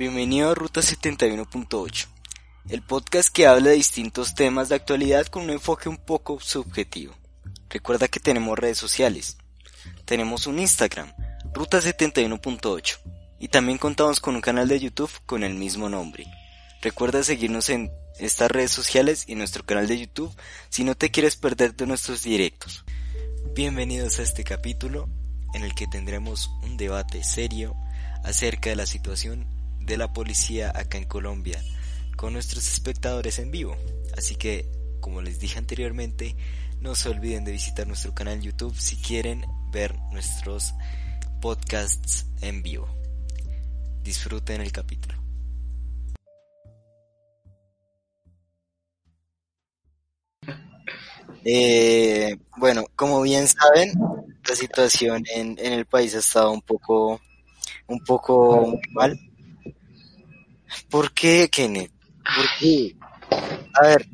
bienvenido a Ruta 71.8, el podcast que habla de distintos temas de actualidad con un enfoque un poco subjetivo. Recuerda que tenemos redes sociales. Tenemos un Instagram, Ruta 71.8, y también contamos con un canal de YouTube con el mismo nombre. Recuerda seguirnos en estas redes sociales y nuestro canal de YouTube si no te quieres perder de nuestros directos. Bienvenidos a este capítulo en el que tendremos un debate serio acerca de la situación de la policía acá en Colombia con nuestros espectadores en vivo. Así que, como les dije anteriormente, no se olviden de visitar nuestro canal YouTube si quieren ver nuestros podcasts en vivo. Disfruten el capítulo. Eh, bueno, como bien saben, la situación en, en, el país ha estado un poco, un poco mal. ¿Por qué, Kenneth? ¿Por qué? A ver,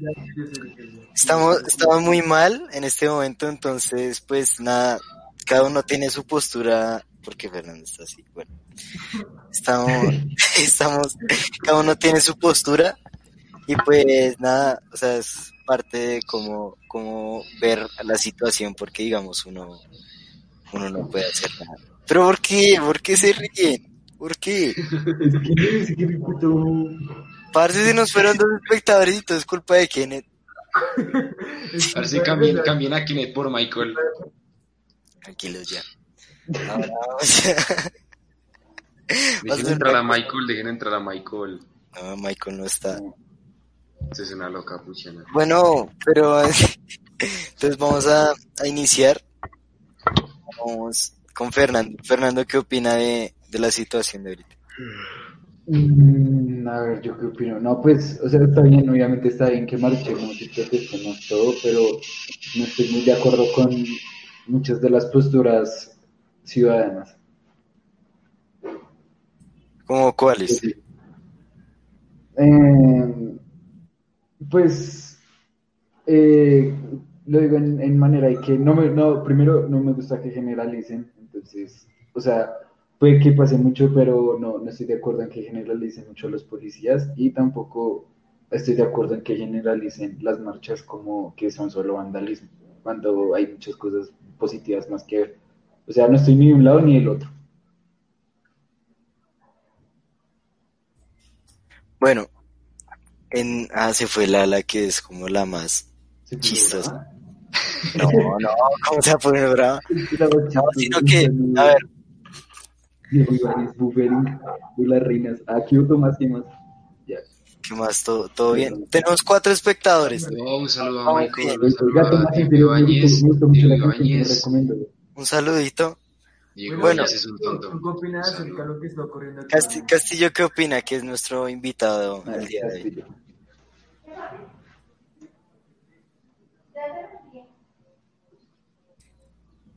estamos, estamos muy mal en este momento, entonces, pues nada, cada uno tiene su postura, porque Fernando está así, bueno, estamos, estamos, cada uno tiene su postura, y pues nada, o sea, es parte de cómo, cómo ver la situación, porque digamos uno, uno no puede hacer nada. Pero ¿por qué? ¿Por qué se ríen? ¿Por qué? es que, es que Parce, se nos fueron dos espectadores y todo es culpa de Kenneth. Parce, cambien, cambien a Kenneth por Michael. Tranquilos ya. Ahora, o sea... Dejen entrar a Michael, dejen entrar a Michael. No, Michael no está. Esa es una loca puchana. Bueno, pero entonces vamos a, a, iniciar. Vamos con Fernando. Fernando, ¿qué opina de, de la situación de ahorita? Mm, a ver, yo qué opino. No, pues, o sea, está bien, obviamente está bien que marchemos y protestemos todo, pero no estoy muy de acuerdo con muchas de las posturas ciudadanas. ¿Cómo cuáles? Sí. Eh, pues eh, lo digo en, en, manera de que no me, no, primero no me gusta que generalicen, entonces, o sea, puede que pase mucho, pero no, no estoy de acuerdo en que generalicen mucho a los policías y tampoco estoy de acuerdo en que generalicen las marchas como que son solo vandalismo, cuando hay muchas cosas positivas más que ver. O sea, no estoy ni de un lado ni del otro. Bueno, en, ah, se fue Lala, que es como la más chistosa. No, no, ¿cómo se va a poner brava? No, sino que, a ver. Y las reinas. Aquí otro más más. Ya. ¿Qué más? ¿Todo, todo bien? Tenemos cuatro espectadores. No, un saludo a Michael. Un saludito. Diego Bueno. Yáñez es un tonto. ¿Tú qué opinas acerca de lo que está ocurriendo aquí? Casti- Castillo, ¿qué opina? Que es nuestro invitado el día de hoy.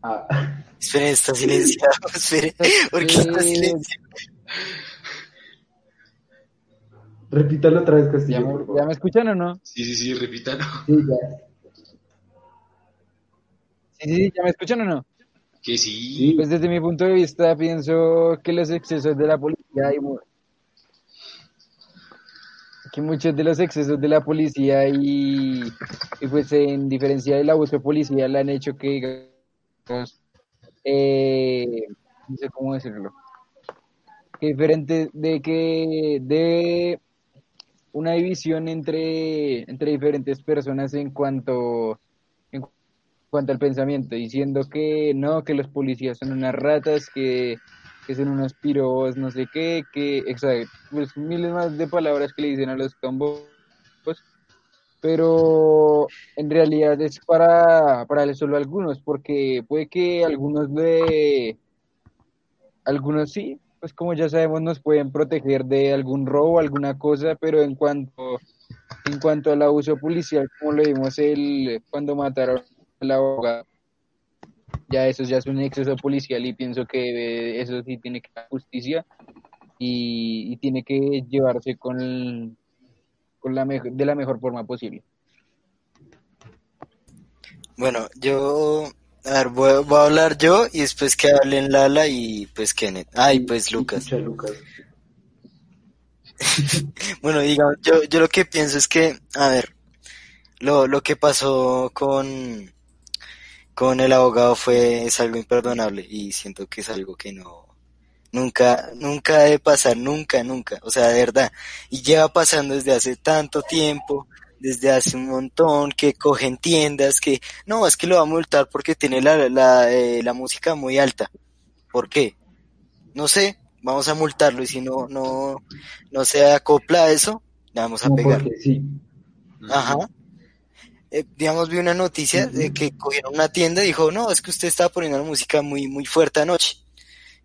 Ah, Esperen, está silenciado. Esperen, ¿por qué está silenciado? repítalo otra vez, ¿Ya Castillo. me, ya me escuchan o no? Sí, sí, sí, repítalo. Sí, ya. Sí, sí, ¿ya me escuchan o no? Que sí. Pues desde mi punto de vista pienso que los excesos de la policía y que muchos de los excesos de la policía y, y pues en diferencia de la voz de policía le han hecho que digamos, eh, no sé cómo decirlo. Diferente de que de una división entre entre diferentes personas en cuanto en cuanto al pensamiento, diciendo que no, que los policías son unas ratas, que, que son unos pirobos, no sé qué, que, exacto, pues miles más de palabras que le dicen a los cambos, pero en realidad es para, para solo algunos, porque puede que algunos de, algunos sí, pues como ya sabemos, nos pueden proteger de algún robo, alguna cosa, pero en cuanto, en cuanto al abuso policial, como lo vimos el, cuando mataron al abogado, ya eso ya es un exceso policial y pienso que eso sí tiene que dar justicia y, y tiene que llevarse con, con la mejor, de la mejor forma posible. Bueno, yo, a ver, voy, voy a hablar yo y después que hablen Lala y pues Kenneth. Ah, y pues Lucas. Lucas. Bueno, digamos, yo, yo lo que pienso es que, a ver, lo, lo que pasó con, con el abogado fue, es algo imperdonable y siento que es algo que no, nunca, nunca debe pasar, nunca, nunca, o sea, de verdad. Y lleva pasando desde hace tanto tiempo, desde hace un montón, que cogen tiendas, que, no, es que lo va a multar porque tiene la, la, eh, la música muy alta. ¿Por qué? No sé, vamos a multarlo y si no, no, no se acopla a eso, le vamos a No, pegar. sí. Ajá. Eh, digamos, vi una noticia de que cogieron una tienda y dijo, no, es que usted estaba poniendo la música muy, muy fuerte anoche.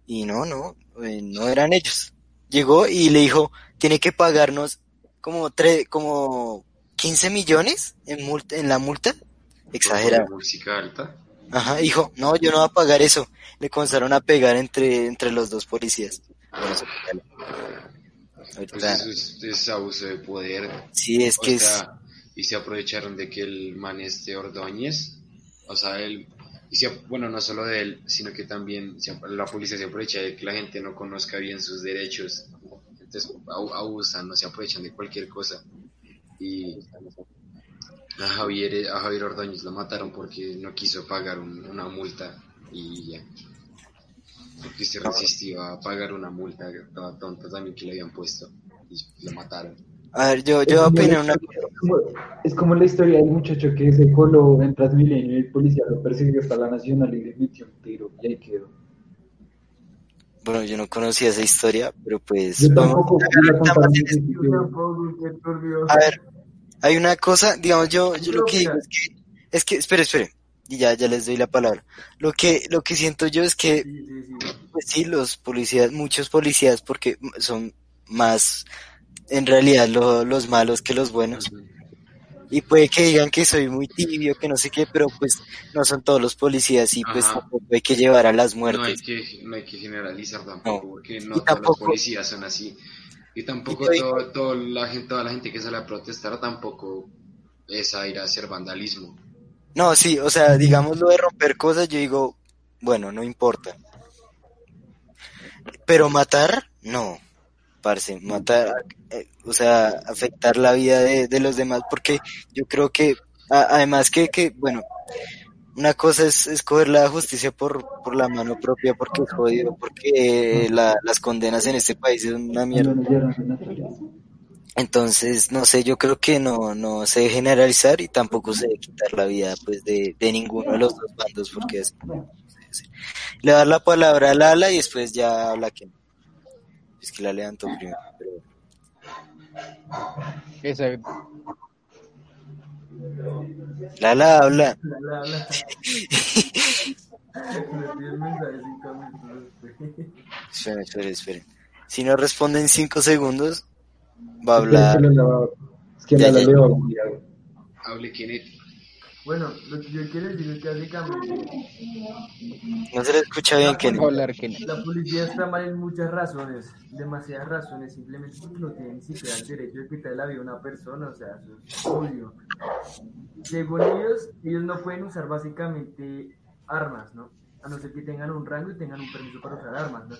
Y no, no, eh, no eran ellos. Llegó y le dijo, tiene que pagarnos como tres, como 15 millones en multa, en la multa. Exagerado. Música alta. Ajá, dijo, no, yo no voy a pagar eso. Le comenzaron a pegar entre, entre los dos policías. Bueno, eso, Pues eso es, es abuso de poder. sí, es O que es, sea, y se aprovecharon de que el man este Ordóñez, o sea, él, y se, bueno, no solo de él, sino que también la policía se aprovecha de que la gente no conozca bien sus derechos. Entonces abu- abusan, no se aprovechan de cualquier cosa. Y a Javier, a Javier Ordóñez lo mataron porque no quiso pagar un- una multa y ya. Porque se resistió a pagar una multa toda tonta también que le habían puesto y lo mataron. A ver, yo, yo la una historia- es como- es como la historia del muchacho que se coló en Transmilenio y el policía lo persiguió hasta la Nacional y le metió un tiro y ahí quedó. Bueno, yo no conocía esa historia, pero pues Yo vamos tampoco a tampoco, qué turbio. A ver, hay una cosa, digamos, yo, yo lo que digo es que, es que, espere, espere, y ya, ya les doy la palabra. Lo que, lo que siento yo es que, Sí, sí, sí. pues sí, los policías, muchos policías, porque son más, en realidad, lo- los malos que los buenos. Y puede que digan que soy muy tibio, que no sé qué, pero pues no son todos los policías y pues tampoco hay que llevar a las No hay muertes. que, no hay que generalizar tampoco, No. porque no todos tampoco- los policías son así. Y tampoco Y yo todo, todo la gente, toda la gente que sale a protestar tampoco es a ir a hacer vandalismo. No, sí, o sea, digamos lo de romper cosas, yo digo, bueno, no importa. Pero matar, no, parce, matar, eh, o sea, afectar la vida de, de los demás, porque yo creo que, a- además que, que, bueno, una cosa es escoger la justicia por, por la mano propia, porque es jodido, porque eh, la- las condenas en este país son una mierda. Entonces, no sé, yo creo que no, no se debe generalizar y tampoco se debe quitar la vida pues de, de ninguno de los dos bandos porque es... Le dar la palabra a Lala y después ya habla quien. Es que la levantó primero. pero- Exacto. Lala habla. La, la, la. Me pide el mensaje cinco minutos después. Esperen, esperen, esperen. Si no responde en cinco segundos, va a Es hablar. Es que la ya. le va a olvidar. Hable Kenneth. Bueno, lo que yo quiero decir es que básicamente No se le escucha bien, que la policía está mal en muchas razones, demasiadas razones, simplemente porque no tienen siquiera el derecho de quitarle la vida a una persona, o sea, eso es obvio. Según ellos, ellos no pueden usar básicamente armas, ¿no? A no ser que tengan un rango y tengan un permiso para usar armas, ¿no?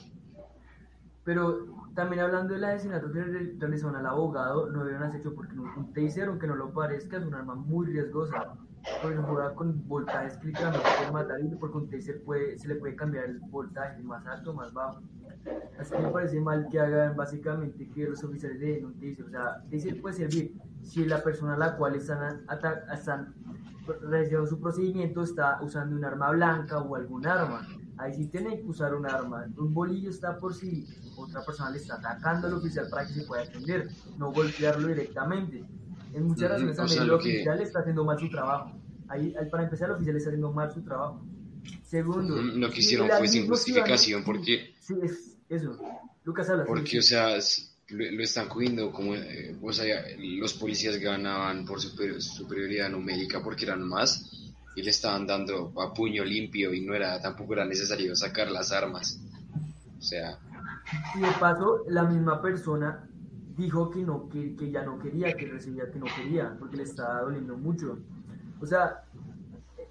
Pero también hablando del asesinato que le realizaron al abogado, no debieron haber hecho porque un, un taser, aunque no lo parezca, es un arma muy riesgosa. Se juega con voltajes literalmente pueden matar y porque un taser puede, se le puede cambiar el voltaje más alto más bajo. Así que me parece mal que hagan básicamente que los oficiales un taser. O sea, taser puede servir si la persona a la cual están, están realizando su procedimiento está usando un arma blanca o algún arma. Ahí sí tienen que usar un arma. Un bolillo está por si otra persona le está atacando al oficial para que se pueda defender, no golpearlo directamente. En muchas razones o también sea, el que- oficial está haciendo mal su trabajo. Ahí, para empezar, el oficial está haciendo mal su trabajo. Segundo, Lo que hicieron fue sin justificación ciudadano- porque Sí, es eso. Lucas habla. Porque, o sea, lo, lo están cogiendo como, eh, o sea, los policías ganaban por super- superioridad numérica porque eran más y le estaban dando a puño limpio y no era, tampoco era necesario sacar las armas. O sea, Y de paso, la misma persona dijo que no, que, que ya no quería, que recibía que no quería, porque le estaba doliendo mucho. O sea,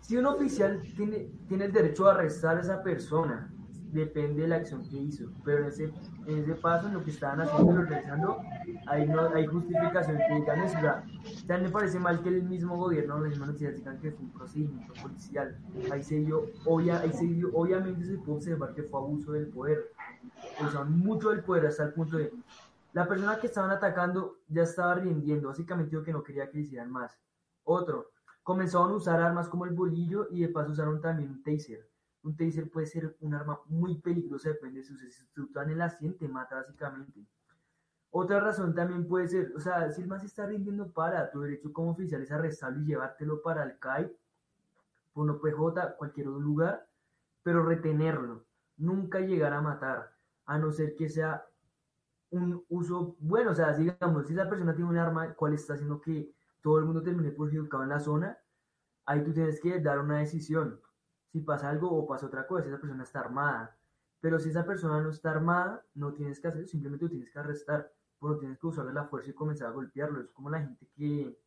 si un oficial tiene, tiene el derecho a arrestar a esa persona, depende de la acción que hizo. Pero en ese, en ese paso, en lo que estaban haciendo, lo realizando, ahí no hay justificación que digan eso. O sea, ya me parece mal que el mismo gobierno, mismas noticias digan que fue un procedimiento policial. Ahí se dio, obvia, ahí se dio, obviamente se puede observar que fue abuso del poder. Usaron mucho del poder hasta el punto de la persona que estaban atacando ya estaba rindiendo, básicamente dijo que no quería que le hicieran más. Otro, comenzaron a usar armas como el bolillo y de paso usaron también un taser. Un taser puede ser un arma muy peligrosa, depende de. Si te usan en la 100 te mata básicamente. Otra razón también puede ser, o sea, si el más está rindiendo para, tu derecho como oficial es arrestarlo y llevártelo para el CAI, por no PJ, cualquier otro lugar, pero retenerlo, nunca llegar a matar, a no ser que sea un uso bueno, o sea, digamos, si esa persona tiene un arma, ¿cuál está haciendo que todo el mundo termine perjudicado en la zona? Ahí tú tienes que dar una decisión. Si pasa algo o pasa otra cosa, esa persona está armada. Pero si esa persona no está armada, no tienes que hacer, simplemente lo tienes que arrestar. Pero tienes que usarle la fuerza y comenzar a golpearlo. Es como la gente que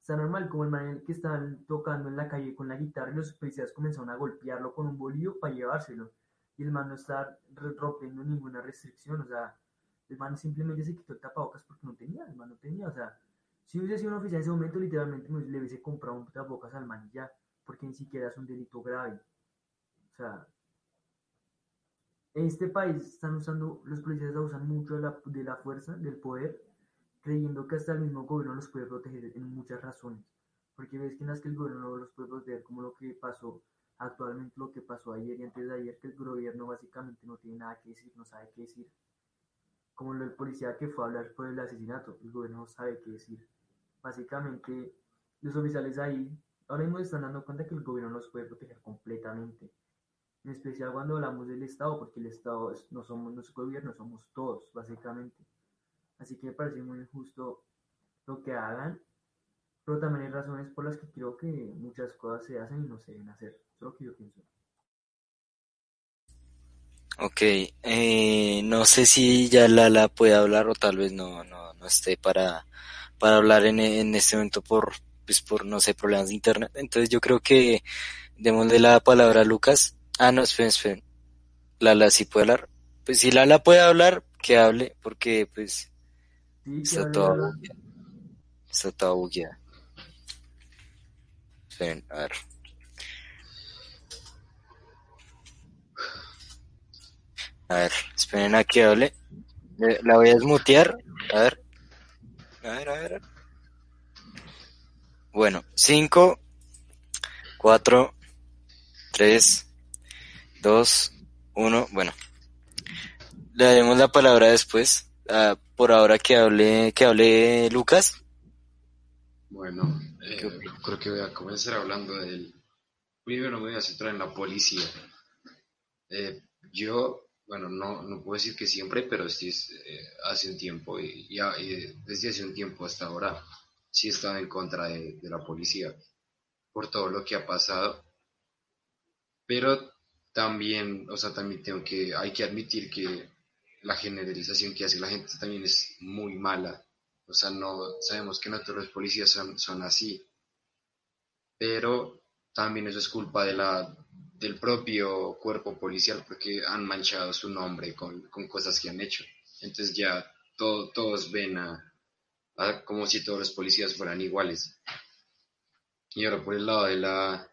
está normal, como el man que están tocando en la calle con la guitarra y los policías comenzaron a golpearlo con un bolillo para llevárselo. Y el man no está rompiendo ninguna restricción, o sea, el man simplemente se quitó el tapabocas porque no tenía, el man no tenía, o sea, si hubiese sido un oficial en ese momento, literalmente me- le hubiese comprado un tapabocas al man y ya, porque ni siquiera es un delito grave. O sea, en este país están usando, los policías abusan mucho de la, de la fuerza, del poder, creyendo que hasta el mismo gobierno los puede proteger en muchas razones. Porque ves que en las que el gobierno no los puede proteger, como lo que pasó actualmente, lo que pasó ayer y antes de ayer, que el gobierno básicamente no tiene nada que decir, no sabe qué decir. Como del policía que fue a hablar por el asesinato, el gobierno no sabe qué decir. Básicamente, los oficiales ahí ahora mismo están dando cuenta que el gobierno los puede proteger completamente. En especial cuando hablamos del Estado, porque el Estado es- no somos los gobiernos, somos todos, básicamente. Así que me parece muy injusto lo que hagan, pero también hay razones por las que creo que muchas cosas se hacen y no se deben hacer. Eso es lo que yo pienso. Ok, eh, no sé si ya Lala puede hablar o tal vez no, no, no esté para, para hablar en, en este momento por, pues por, no sé, problemas de internet. Entonces yo creo que démosle la palabra a Lucas. Ah, no, esperen, esperen. Lala sí puede hablar. Pues si Lala puede hablar, que hable, porque pues Sí, está toda bugueada. Está toda bugueada. Esperen, a ver. A ver, esperen a que hable. Le- La voy a desmutear. A ver. A ver, a ver. Bueno, 5, 4, 3, 2, 1. Bueno, le daremos la palabra después. Ah, por ahora que hable, que hable Lucas. Bueno, eh, creo que voy a comenzar hablando del... Primero me voy a centrar en la policía. Eh, yo, bueno, no, no puedo decir que siempre, pero sí eh, hace un tiempo, y, y y desde hace un tiempo hasta ahora, sí he estado en contra de, de la policía por todo lo que ha pasado. Pero también, o sea, también tengo que, hay que admitir que la generalización que hace la gente también es muy mala. O sea, no sabemos que no todos los policías son, son así. Pero también eso es culpa de la, del propio cuerpo policial porque han manchado su nombre con, con cosas que han hecho. Entonces ya todo- todos ven a, como si todos los policías fueran iguales. Y ahora por el lado de la,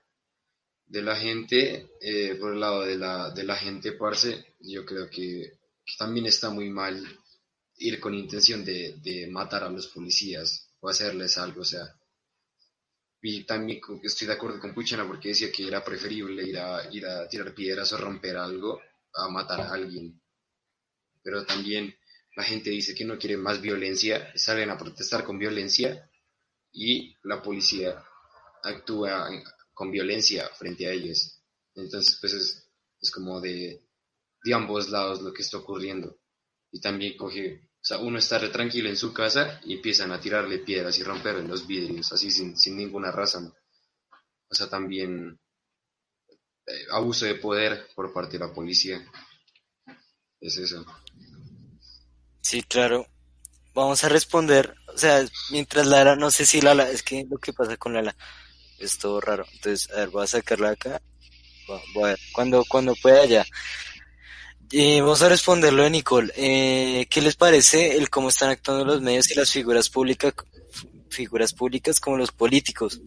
de la gente, eh, por el lado de la, de la gente, parce, yo creo que, que también está muy mal ir con intención de, de matar a los policías o hacerles algo, o sea. Y también estoy de acuerdo con Puchana porque decía que era preferible ir a, ir a tirar piedras o romper algo a matar a alguien. Pero también la gente dice que no quiere más violencia, salen a protestar con violencia y la policía actúa con violencia frente a ellos. Entonces, pues es, es como de, de ambos lados lo que está ocurriendo. Y también coge, o sea, uno está re tranquilo en su casa y empiezan a tirarle piedras y romperle los vidrios, así sin, sin ninguna razón. O sea, también eh, abuso de poder por parte de la policía. Es eso. Sí, claro. Vamos a responder, o sea, mientras Lala, no sé si Lala, es que lo que pasa con Lala es todo raro. Entonces, a ver, voy a sacarla acá. Voy a ver, cuando, cuando pueda ya. Eh, vamos a responderlo de Nicole. Eh, ¿qué les parece el cómo están actuando los medios y las figuras públicas, figuras públicas como los políticos?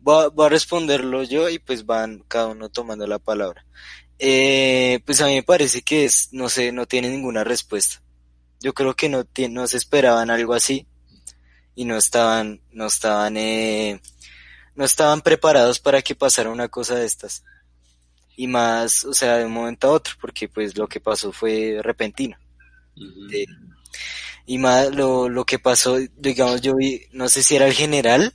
Voy a, responderlo yo y pues van cada uno tomando la palabra. Eh, pues a mí me parece que es, no sé, no tiene ninguna respuesta. Yo creo que no, no se esperaban algo así y no estaban, no estaban, eh, no estaban preparados para que pasara una cosa de estas. Y más, o sea, de un momento a otro, porque pues lo que pasó fue repentino. Eh, y más lo, lo que pasó, digamos, yo vi, no sé si era el general,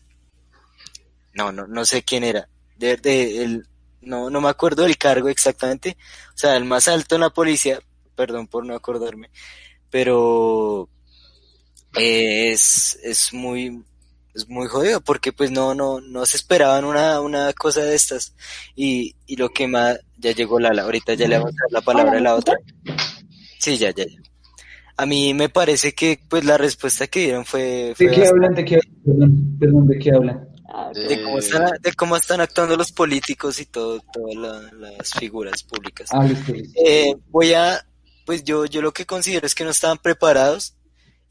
no, no, no sé quién era, de, de- el, no, no me acuerdo del cargo exactamente, o sea, el más alto en la policía, perdón por no acordarme, pero es, es muy, es muy jodido, porque pues no, no, no se esperaban una, una cosa de estas, y, y lo que más, ya llegó Lala, ahorita ya le vamos a dar la palabra a la otra. Sí, ya, ya, ya. A mí me parece que pues la respuesta que dieron fue, fue ¿De qué bastante- hablan? ¿De qué hablan? Perdón, perdón, ¿de qué hablan? Ah, de cómo están, de cómo están actuando los políticos y todo, todas la- las figuras públicas. Ah, listo, listo. Eh, voy a, pues yo, yo lo que considero es que no estaban preparados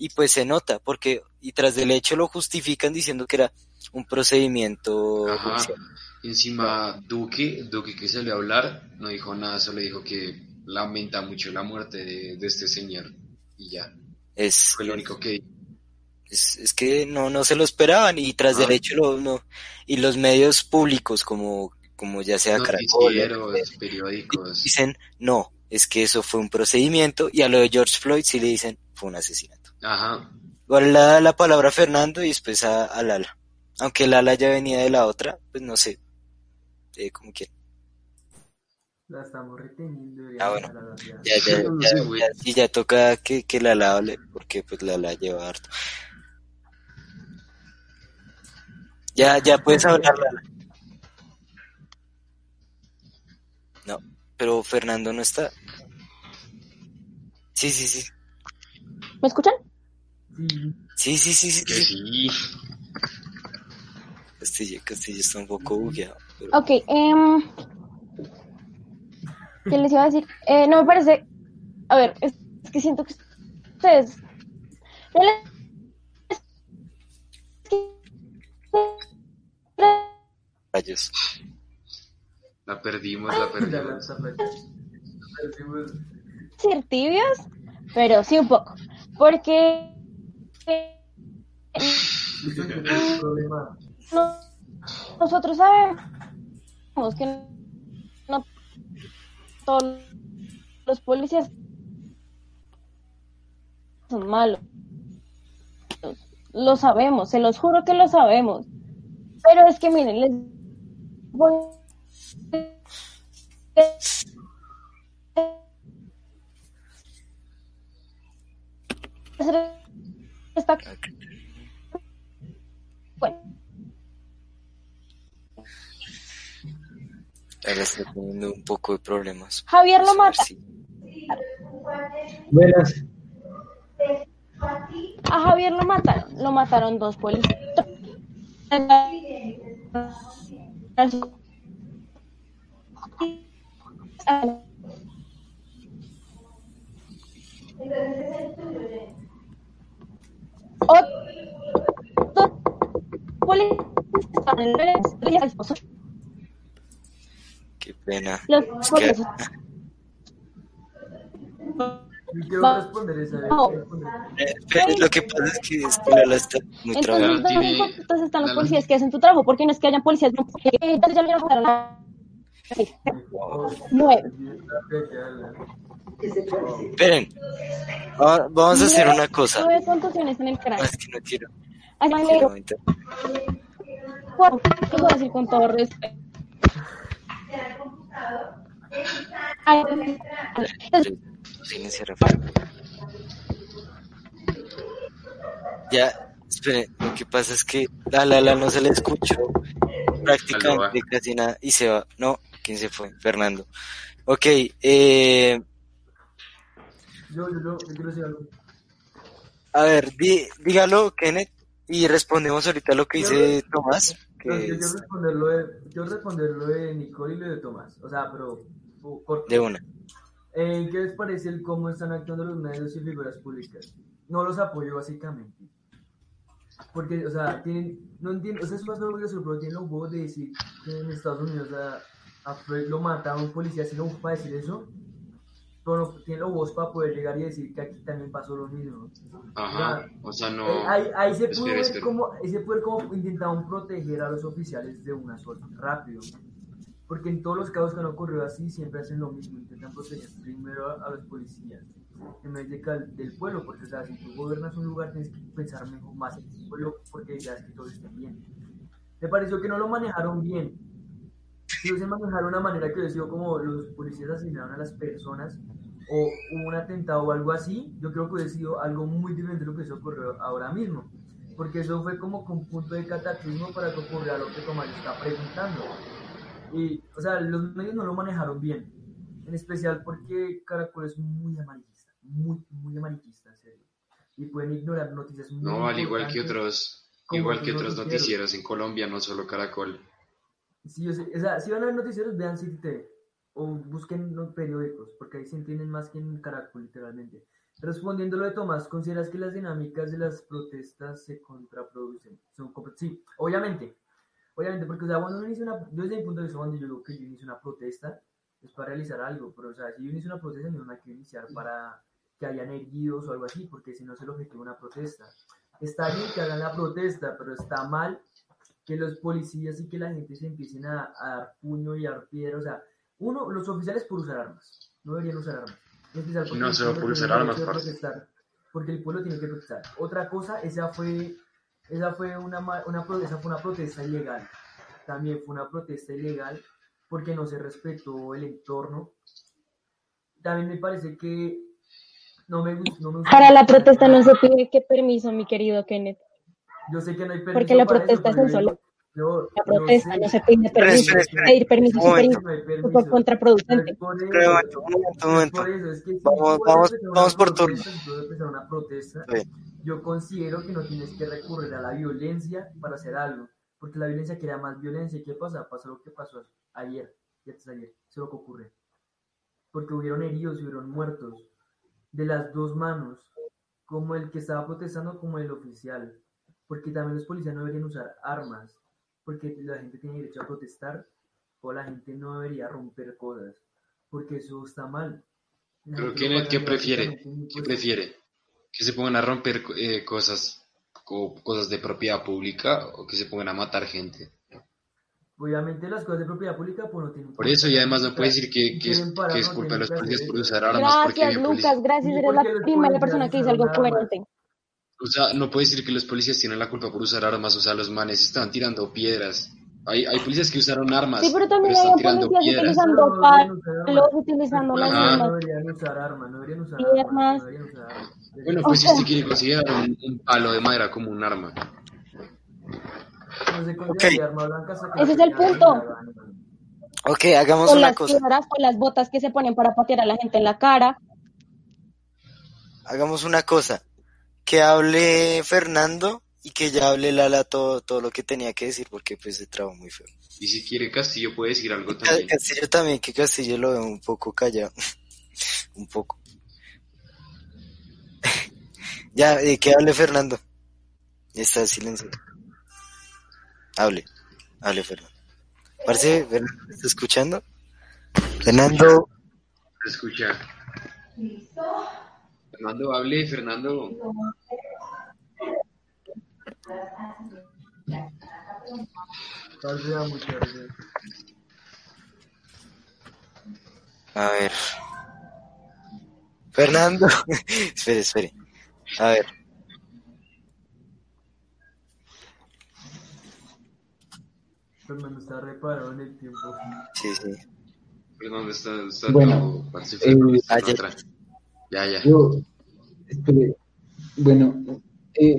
y pues se nota, porque, y tras del hecho lo justifican diciendo que era un procedimiento Ajá. judicial. Encima, Duque, Duque que salió a hablar, no dijo nada, solo dijo que lamenta mucho la muerte de, de este señor. Y ya, Es, fue lo único que es, es que no, no se lo esperaban y tras Ah. del hecho lo, no, y los medios públicos como, como ya sea Caracol, periódicos. dicen, no, es que eso fue un procedimiento, y a lo de George Floyd sí le dicen, fue un asesinato. Ajá. Igual le da la palabra a Fernando y después a, a Lala. Aunque Lala ya venía de la otra, pues no sé, eh, como quiera. La estamos reteniendo. Ah, bueno. Ya, ya, ya, ya, sí, ya toca que, que Lala hable, porque pues Lala lleva harto. Ya, ya puedes hablar, Lala. No, pero Fernando no está. Sí, sí, sí. ¿Me escuchan? Sí, Sí, sí, sí. Que sí. sí. Castillo, Castillo está un poco bugueado. pero- Ok, em, ¿qué les iba a decir? Eh, no me parece, a ver, es, es que siento que ustedes, no les- Rayos. La perdimos, la perdimos. decir tibios, pero sí un poco, porque no- nosotros sabemos que no todos los policías son malos. Lo sabemos, se los juro que lo sabemos. Pero es que miren, les voy a esta bueno, Él está teniendo un poco de problemas. Javier lo mata. si- Buenas. A Javier lo mataron, lo mataron dos policías. Otro policía estaban en el esposo. Qué pena. Los Es que- policías Yo quiero Va- responder esa vez. no. Eh, pero lo que pasa es que, es que Lala está muy Entonces, trabada. ¿dónde tiene- hijo de putas están los policías que hacen tu trabajo? Porque no es que hayan policías, no, porque entonces ya me votaron a- Nueve. Esperen. Va- Vamos a hacer una cosa. Nueve contusiones en el No, cráneo. es que no quiero. Ay, no no, quiero no, inter- cuatro. Lo voy a decir con todo respeto. Rafael. Ya, espere, lo que pasa es que la la la no se le escuchó prácticamente casi nada y se va. No, ¿quién se fue? Fernando. Ok, eh, Yo, yo, yo, yo quiero decir algo. a ver, di- dígalo, Kenneth, y respondemos ahorita lo que dice Tomás. Que Yo, yo quiero es responder lo de, quiero responder lo de Nicole y lo de Tomás. O sea, pero corto. de una. Eh, ¿Qué les parece el cómo están actuando los medios y figuras públicas? No los apoyo básicamente. Porque, o sea, tienen, no entiendo, o sea, es más orgulloso, pero tienen los huevos de decir que en Estados Unidos a, a Floyd lo mata un policía, si no para decir eso, pero no tienen los huevos para poder llegar y decir que aquí también pasó lo mismo. Ajá, o sea, Eh, no. ahí, ahí se pudo Espera, ver cómo, se puede ver cómo intentaban proteger a los oficiales de una sola, rápido. Porque en todos los casos que han ocurrido así, siempre hacen lo mismo, intentan proteger primero a, a los policías, en vez de que al- del pueblo, porque o sea, si tú gobiernas un lugar tienes que pensar mejor más en el pueblo, porque ya es que todo esté bien. Me pareció que no lo manejaron bien. Si hubiesen manejado de una manera que hubiese sido como los policías asesinaron a las personas, o hubo un atentado o algo así, yo creo que hubiese sido algo muy diferente de lo que se ocurrió ahora mismo. Porque eso fue como un punto de cataclismo para que ocurriera lo que Tomás está preguntando. Y, o sea, los medios no lo manejaron bien. En especial porque Caracol es muy amarillista, muy, muy amarillista, en serio. Y pueden ignorar noticias muy No, al igual que otros, igual que otros noticieros. noticieros en Colombia, no solo Caracol. Sé, o sea, si van a ver noticieros, vean City TV o busquen los periódicos, porque ahí se entienden más que en Caracol, literalmente. Respondiendo lo de Tomás, ¿consideras que las dinámicas de las protestas se contraproducen? Son, sí, obviamente. Obviamente, porque, o sea, cuando uno inicia una, yo desde mi punto de vista, cuando yo digo que yo inicio una protesta, es para realizar algo, pero, o sea, si yo inicio una protesta, no hay que iniciar para que hayan heridos o algo así, porque si no es el objetivo de una protesta. Está bien que hagan la protesta, pero está mal que los policías y que la gente se empiecen a, a dar puño y a dar piedra. O sea, uno, los oficiales por usar armas. No deberían usar armas. Porque No pueblo por tiene usar armas, protestar, Porque el pueblo tiene que protestar. Otra cosa, esa fue, esa fue una, una, esa fue una protesta ilegal. También fue una protesta ilegal porque no se respetó el entorno. También me parece que no me gusta. No me gusta Para la protesta no se pide que permiso, mi querido Kenneth. Yo sé que no hay permiso Porque la protesta es pero en yo solo- La yo protesta sé no se pide permiso. espera, espera. Pedir permiso Un momento. permiso no hay es permiso. contraproducente. Es por Un momento, un momento, un es momento. por eso, es que si Vamos- tú vas a vamos- empezar vamos una por turno. Bien. yo considero que no tienes que recurrir a la violencia para hacer algo, porque la violencia crea más violencia. ¿Y qué pasa? Pasó lo que pasó ayer, y antes de ayer, eso es lo que ocurre. Porque hubieron heridos y hubieron muertos de las dos manos, como el que estaba protestando como el oficial, porque también los policías no deberían usar armas, porque la gente tiene derecho a protestar, o la gente no debería romper cosas, porque eso está mal. La Pero gente ¿qué, prefiere? ¿Qué prefiere? ¿Que se pongan a romper eh, cosas o cosas de propiedad pública o que se pongan a matar gente? Obviamente las cosas de propiedad pública pues no tienen Por eso y además no puede decir que, que es, que es no culpa de los policías por usar armas porque Gracias, Lucas. Gracias. Eres la primera persona que dice algo coherente. O sea, no puede decir que los policías tienen la culpa por usar armas, o sea, los manes estaban tirando piedras. Hay, hay policías que usaron armas, Sí, pero también están hay tirando policías piedras. utilizando No, no deberían usar palos, armas. utilizando las. No armas, no deberían usar armas, no deberían usar armas. Bueno, pues si usted quiere considerar un, un palo de madera como un arma. No se considera arma blanca hasta que Ese es el punto. Ok, hagamos Con una las cosa. piedras, con las botas que se ponen para patear a la gente en la cara. Hagamos una cosa. Que hable Fernando y que ya hable Lala todo, todo lo que tenía que decir porque pues se trabó muy feo. Y si quiere Castillo puede decir algo también. Castillo también, que Castillo lo veo un poco callado. un poco. ya, eh, que hable Fernando. Está silencio. Hable, hable Fernando. Parce, Fernando, ¿me está escuchando? Fernando, Se escucha. Fernando, hable, Fernando. A ver. Fernando, espere, espere. A ver, Fernando está reparado en el tiempo. sí, sí. Fernando está, está Bueno, todo eh, ayer- atrás. Yo, espere, bueno, eh,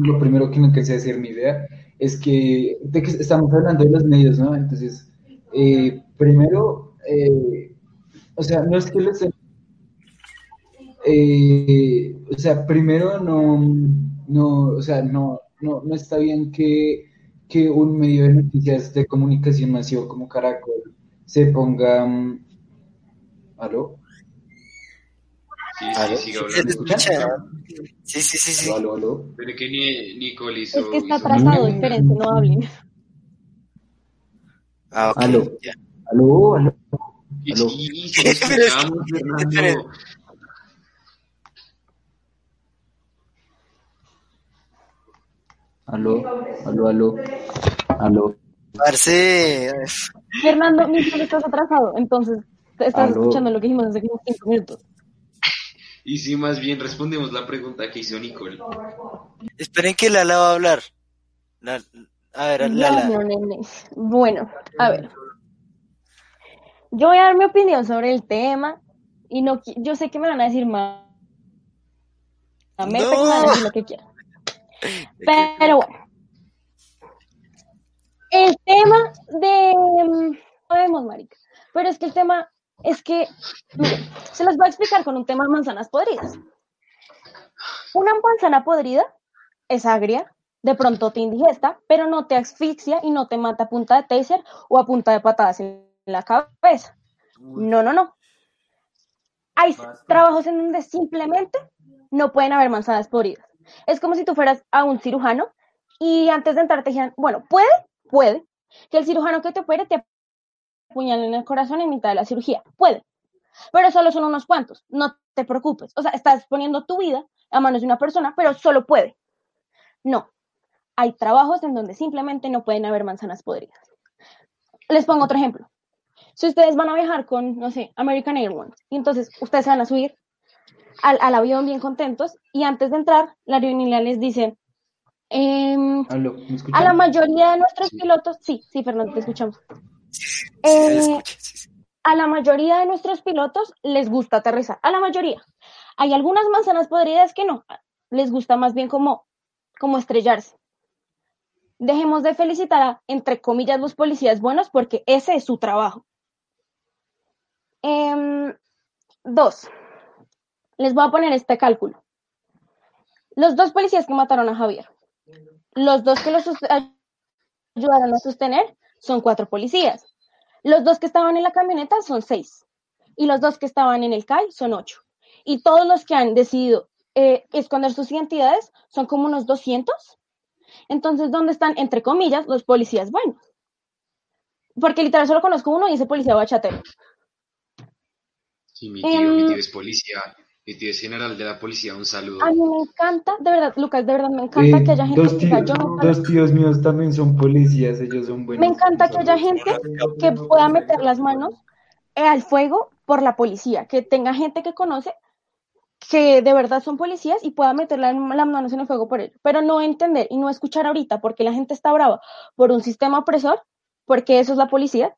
lo primero que me quise decir mi idea es que, estamos hablando de los medios, ¿no? Entonces, eh, primero, eh, o sea, no es que les... eh, o sea, primero no, no, o sea, no, no, no está bien que, que un medio de noticias de comunicación masivo como Caracol se ponga... ¿Aló? Sí, sí, Sí, hablando. Sí, sí, sí, sí. ¿Aló, aló, aló? Pero que ni Nicole hizo. Es que está hizo- atrasado, diferente, no hablen. Ah, ok. Aló. ya. ¿Aló? ¿Aló? Y, Aló. escuchamos, Fernando. ¿Aló? ¿Aló? ¿Aló? ¿Aló? Parce, Fernando, ni siquiera estás atrasado, entonces te estás Aló. escuchando lo que dijimos hace como cinco minutos. Y si más bien respondemos la pregunta que hizo Nicole. esperen que Lala va a hablar. La- a ver, Lala. Bueno, nenes. Bueno, a ver. Yo voy a dar mi opinión sobre el tema y no yo sé que me van a decir más. Me No. van a decir lo que quieran. Pero bueno. El tema de mm, sabemos, marica. Pero es que el tema es que miren, se los voy a explicar con un tema de manzanas podridas. Una manzana podrida es agria, de pronto te indigesta, pero no te asfixia y no te mata a punta de taser o a punta de patadas en la cabeza. No, no, no. Hay trabajos en donde simplemente no pueden haber manzanas podridas. Es como si tú fueras a un cirujano y antes de entrar te dijeran, bueno, puede, puede, que el cirujano que te opere te apuñale en el corazón en mitad de la cirugía. Puede. Pero solo son unos cuantos. No te preocupes. O sea, estás poniendo tu vida a manos de una persona, pero solo puede. No. Hay trabajos en donde simplemente no pueden haber manzanas podridas. Les pongo otro ejemplo. Si ustedes van a viajar con, no sé, American Airlines, y entonces ustedes se van a subir al, al avión bien contentos, y antes de entrar, la aerolínea les dice, em, ¿Aló? ¿Me a la mayoría de nuestros pilotos, sí, sí, Fernando, te escuchamos. Eh, a la mayoría de nuestros pilotos les gusta aterrizar, a la mayoría. Hay algunas manzanas podridas que no, les gusta más bien como, como estrellarse. Dejemos de felicitar a, entre comillas, los policías buenos porque ese es su trabajo. Em, dos, les voy a poner este cálculo. Los dos policías que mataron a Javier, los dos que los ayudaron a sostener son cuatro policías. Los dos que estaban en la camioneta son seis. Y los dos que estaban en el CAI son ocho. Y todos los que han decidido eh, esconder sus identidades son como unos 200. Entonces, ¿dónde están, entre comillas, los policías buenos? Porque literal solo conozco uno y ese policía bachatero. Sí, mi tío, mi tío es policía. Mi tío es general de la policía. Un saludo. A mí me encanta, de verdad, Lucas, de verdad me encanta Eh, que haya gente dos, que diga, tíos, yo dos tíos míos también son policías, ellos son buenos. Me encanta que haya gente que pueda meter las manos eh, al fuego por la policía, que tenga gente que conoce que de verdad son policías y pueda meter la- las manos en el fuego por ellos. Pero no entender y no escuchar ahorita porque la gente está brava por un sistema opresor, porque eso es la policía,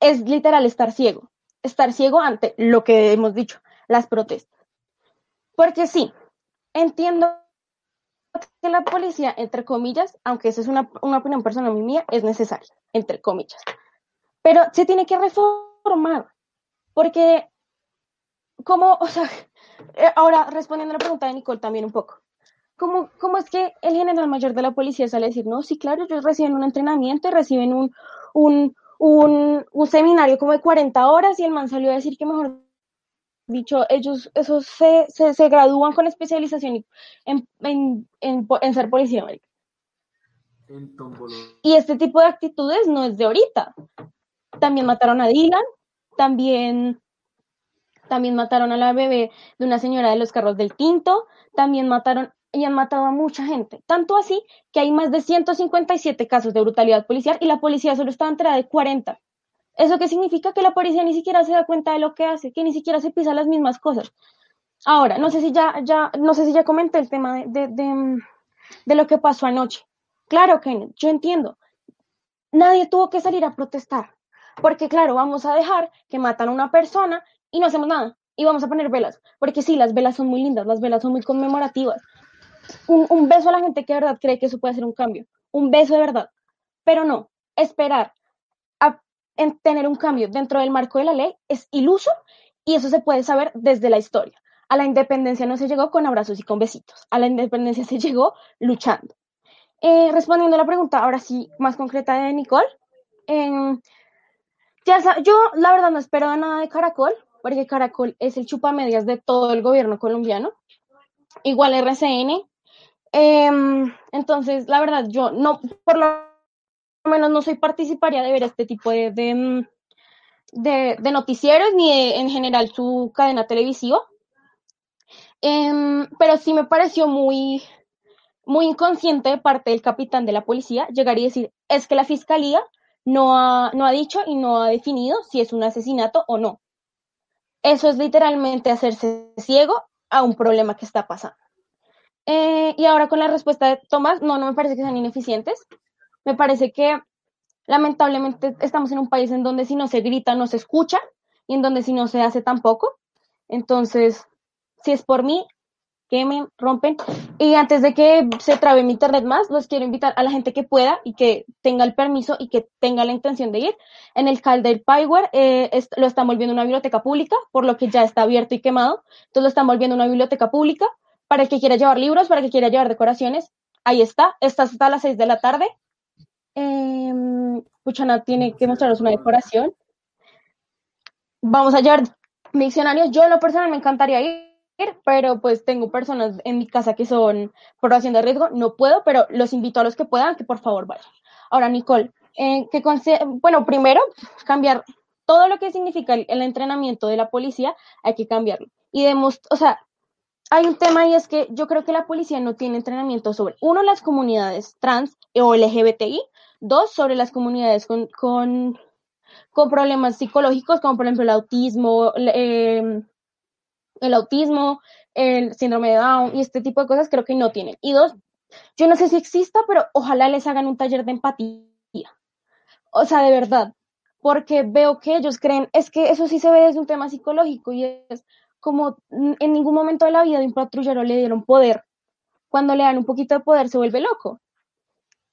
es literal estar ciego. Estar ciego ante lo que hemos dicho, las protestas. Porque sí, entiendo que la policía, entre comillas, aunque eso es una, una opinión personal mía, es necesaria, entre comillas. Pero se tiene que reformar, porque, como, o sea, eh, ahora respondiendo a la pregunta de Nicole también un poco, ¿cómo, cómo es que el general mayor de la policía sale a decir, no, sí, claro, ellos reciben un entrenamiento y reciben un, un, un, un seminario como de 40 horas y el man salió a decir que mejor dicho, ellos esos se, se, se gradúan con especialización en, en, en, ser policía, Tombolo. Y este tipo de actitudes no es de ahorita. También mataron a Dylan, también, también mataron a la bebé de una señora de los carros del Tinto, también mataron y han matado a mucha gente. Tanto así que hay más de 157 casos de brutalidad policial y la policía solo estaba enterada de 40. ¿Eso qué significa? Que la policía ni siquiera se da cuenta de lo que hace, que ni siquiera se pisa las mismas cosas. Ahora, no sé si ya, ya, no sé si ya comenté el tema de, de, de, lo que pasó anoche. Claro, Kenneth, yo entiendo. Nadie tuvo que salir a protestar. Porque, claro, vamos a dejar que matan a una persona y no hacemos nada. y vamos a poner velas, porque sí, las velas son muy lindas, las velas son muy conmemorativas. Un, un beso a la gente que de verdad cree que eso puede ser un cambio, un beso de verdad, pero no, esperar en tener un cambio dentro del marco de la ley es iluso y eso se puede saber desde la historia. A la independencia no se llegó con abrazos y con besitos, a la independencia se llegó luchando. Eh, respondiendo a la pregunta ahora sí más concreta de Nicole, eh, ya yo la verdad no espero nada de Caracol, porque Caracol es el chupamedias de todo el gobierno colombiano, igual RCN. Em, entonces, la verdad, yo no, por lo menos no soy participaria de ver este tipo de, de, mm, noticieros ni de, en general su cadena televisiva. Em, pero sí me pareció muy, muy inconsciente de parte del capitán de la policía llegar y decir, es que la fiscalía no ha, no ha dicho y no ha definido si es un asesinato o no. Eso es literalmente hacerse ciego a un problema que está pasando. Eh, y ahora con la respuesta de Tomás, no, no me parece que sean ineficientes. Me parece que lamentablemente estamos en un país en donde si no se grita no se escucha y en donde si no se hace tampoco. Entonces, si es por mí, quemen, rompen. Y antes de que se trabe mi internet más, los quiero invitar a la gente que pueda y que tenga el permiso y que tenga la intención de ir. En el CAL del Pyware eh, es- lo están volviendo una biblioteca pública, por lo que ya está abierto y quemado. Entonces lo están volviendo una biblioteca pública para el que quiera llevar libros, para el que quiera llevar decoraciones. Ahí está, está hasta las 6 de la tarde. Eh, Puchana tiene que mostrarnos una decoración. Vamos a llevar diccionarios. Yo en lo personal me encantaría ir, pero pues tengo personas en mi casa que son población de riesgo. No puedo, pero los invito a los que puedan que por favor vayan. Ahora, Nicole, eh, que bueno, primero, cambiar todo lo que significa el, entrenamiento de la policía, hay que cambiarlo. Y o sea, hay un tema y es que yo creo que la policía no tiene entrenamiento sobre, uno, las comunidades trans o LGBTI, dos, sobre las comunidades con, con, con problemas psicológicos, como por ejemplo el autismo, eh, el autismo, el síndrome de Down y este tipo de cosas creo que no tienen. Y dos, yo no sé si exista, pero ojalá les hagan un taller de empatía. O sea, de verdad, porque veo que ellos creen, es que eso sí se ve desde un tema psicológico y es como en ningún momento de la vida de un patrullero le dieron poder. Cuando le dan un poquito de poder se vuelve loco.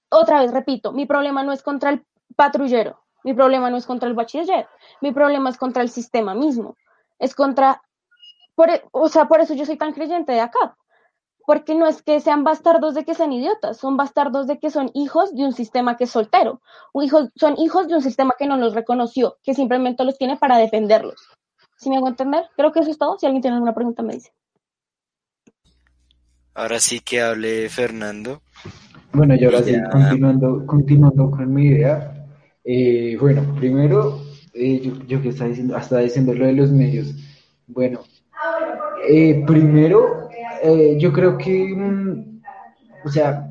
Otra vez, repito, mi problema no es contra el patrullero, mi problema no es contra el bachiller, mi problema es contra el sistema mismo, es contra, e- o sea, por eso yo soy tan creyente de acá, porque no es que sean bastardos de que sean idiotas, son bastardos de que son hijos de un sistema que es soltero, o hijos, son hijos de un sistema que no los reconoció, que simplemente los tiene para defenderlos. ¿Sí me hago entender? Creo que eso es todo. Si alguien tiene alguna pregunta, me dice. Ahora sí que hable Fernando. Bueno, y ahora sí, Ya. continuando, continuando con mi idea. eh, bueno, primero, eh, yo, yo que estaba diciendo, hasta diciendo lo de los medios. Bueno, eh, primero, eh, yo creo que, mm, o sea,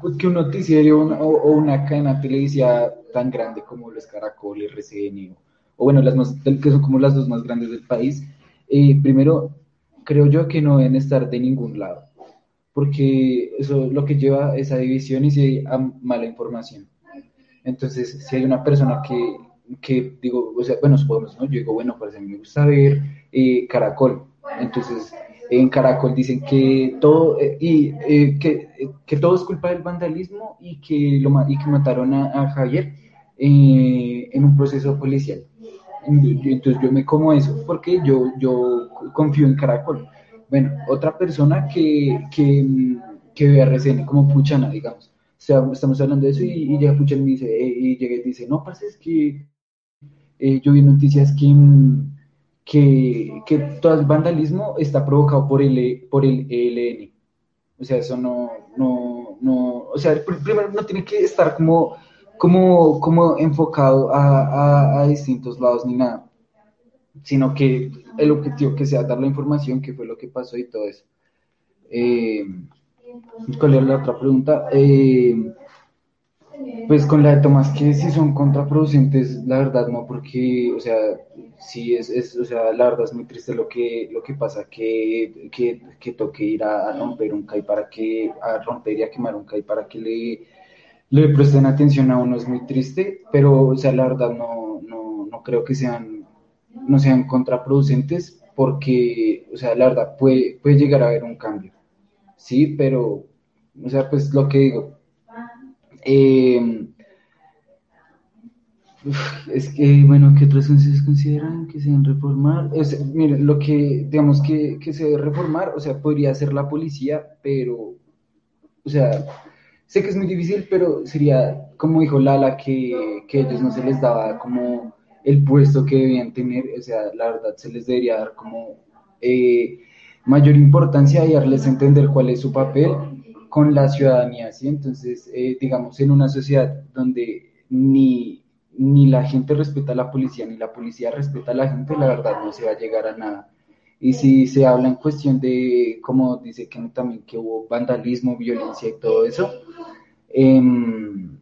pues que un noticiero una- o, o una cadena televisiva tan grande como los Caracol, RCN, o, o bueno, las más, que son como las dos más grandes del país, eh, primero, creo yo que no deben estar de ningún lado porque eso lo que lleva esa división y si a mala información. Entonces, si hay una persona que, que digo, o sea, bueno, supongamos, ¿no? Yo digo, bueno, pues a me gusta ver eh, Caracol. Entonces, en Caracol dicen que todo, eh, y, eh, que, eh, que todo es culpa del vandalismo y que, lo, y que mataron a, a Javier en un proceso policial. Entonces yo me como eso porque yo, yo confío en Caracol. Bueno, otra persona que, que, que ve RCN como Puchana, digamos. O sea, estamos hablando de eso y, y llega Puchana y me dice, eh, y llega y dice, no, parce, es que eh, yo vi noticias que, que, todo el vandalismo está provocado por el, por el ELN. O sea, eso no, no, no, o sea, pr- primero no tiene que estar como, como, como enfocado a, a distintos lados ni nada, sino que el objetivo que sea dar la información, que fue lo que pasó y todo eso. Eh, ¿Cuál era la otra pregunta? Eh, pues con la de Tomás, que si son contraproducentes, la verdad no, porque, o sea, sí es, es, o sea, la verdad es muy triste lo que, lo que pasa, que, que, que toque ir a, a romper un CAI para que, a romper y a quemar un CAI para que le, le presten atención a uno, es muy triste, pero, o sea, la verdad no, no, no creo que sean no sean contraproducentes porque, o sea, la verdad, puede, puede llegar a haber un cambio, ¿sí? Pero, o sea, pues lo que digo, eh, es que, bueno, ¿qué otras cosas consideran que se deben reformar? miren, lo que, digamos, que, que se debe reformar, o sea, podría ser la policía, pero, o sea, sé que es muy difícil, pero sería, como dijo Lala, que, que ellos no se les daba como el puesto que debían tener, o sea, la verdad se les debería dar como eh, mayor importancia y darles a entender cuál es su papel con la ciudadanía, ¿sí? Entonces, eh, digamos, en una sociedad donde ni ni la gente respeta a la policía, ni la policía respeta a la gente, la verdad no se va a llegar a nada. Y si se habla en cuestión de, como dice que también que hubo vandalismo, violencia y todo eso, em,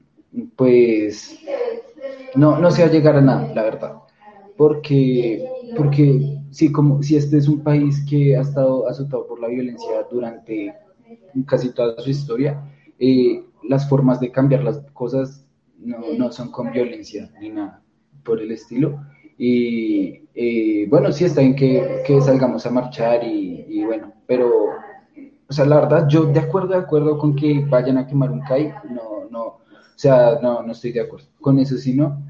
pues no, no se va a llegar a nada, la verdad. Porque, porque si, como, si este es un país que ha estado azotado por la violencia durante casi toda su historia, eh, las formas de cambiar las cosas no, no son con violencia ni nada por el estilo. Y bueno, sí está bien que, que salgamos a marchar y, bueno, pero, o sea, la verdad, yo de acuerdo, de acuerdo con que vayan a quemar un CAI, no, no, sea, no, no estoy de acuerdo. Con eso sí, no.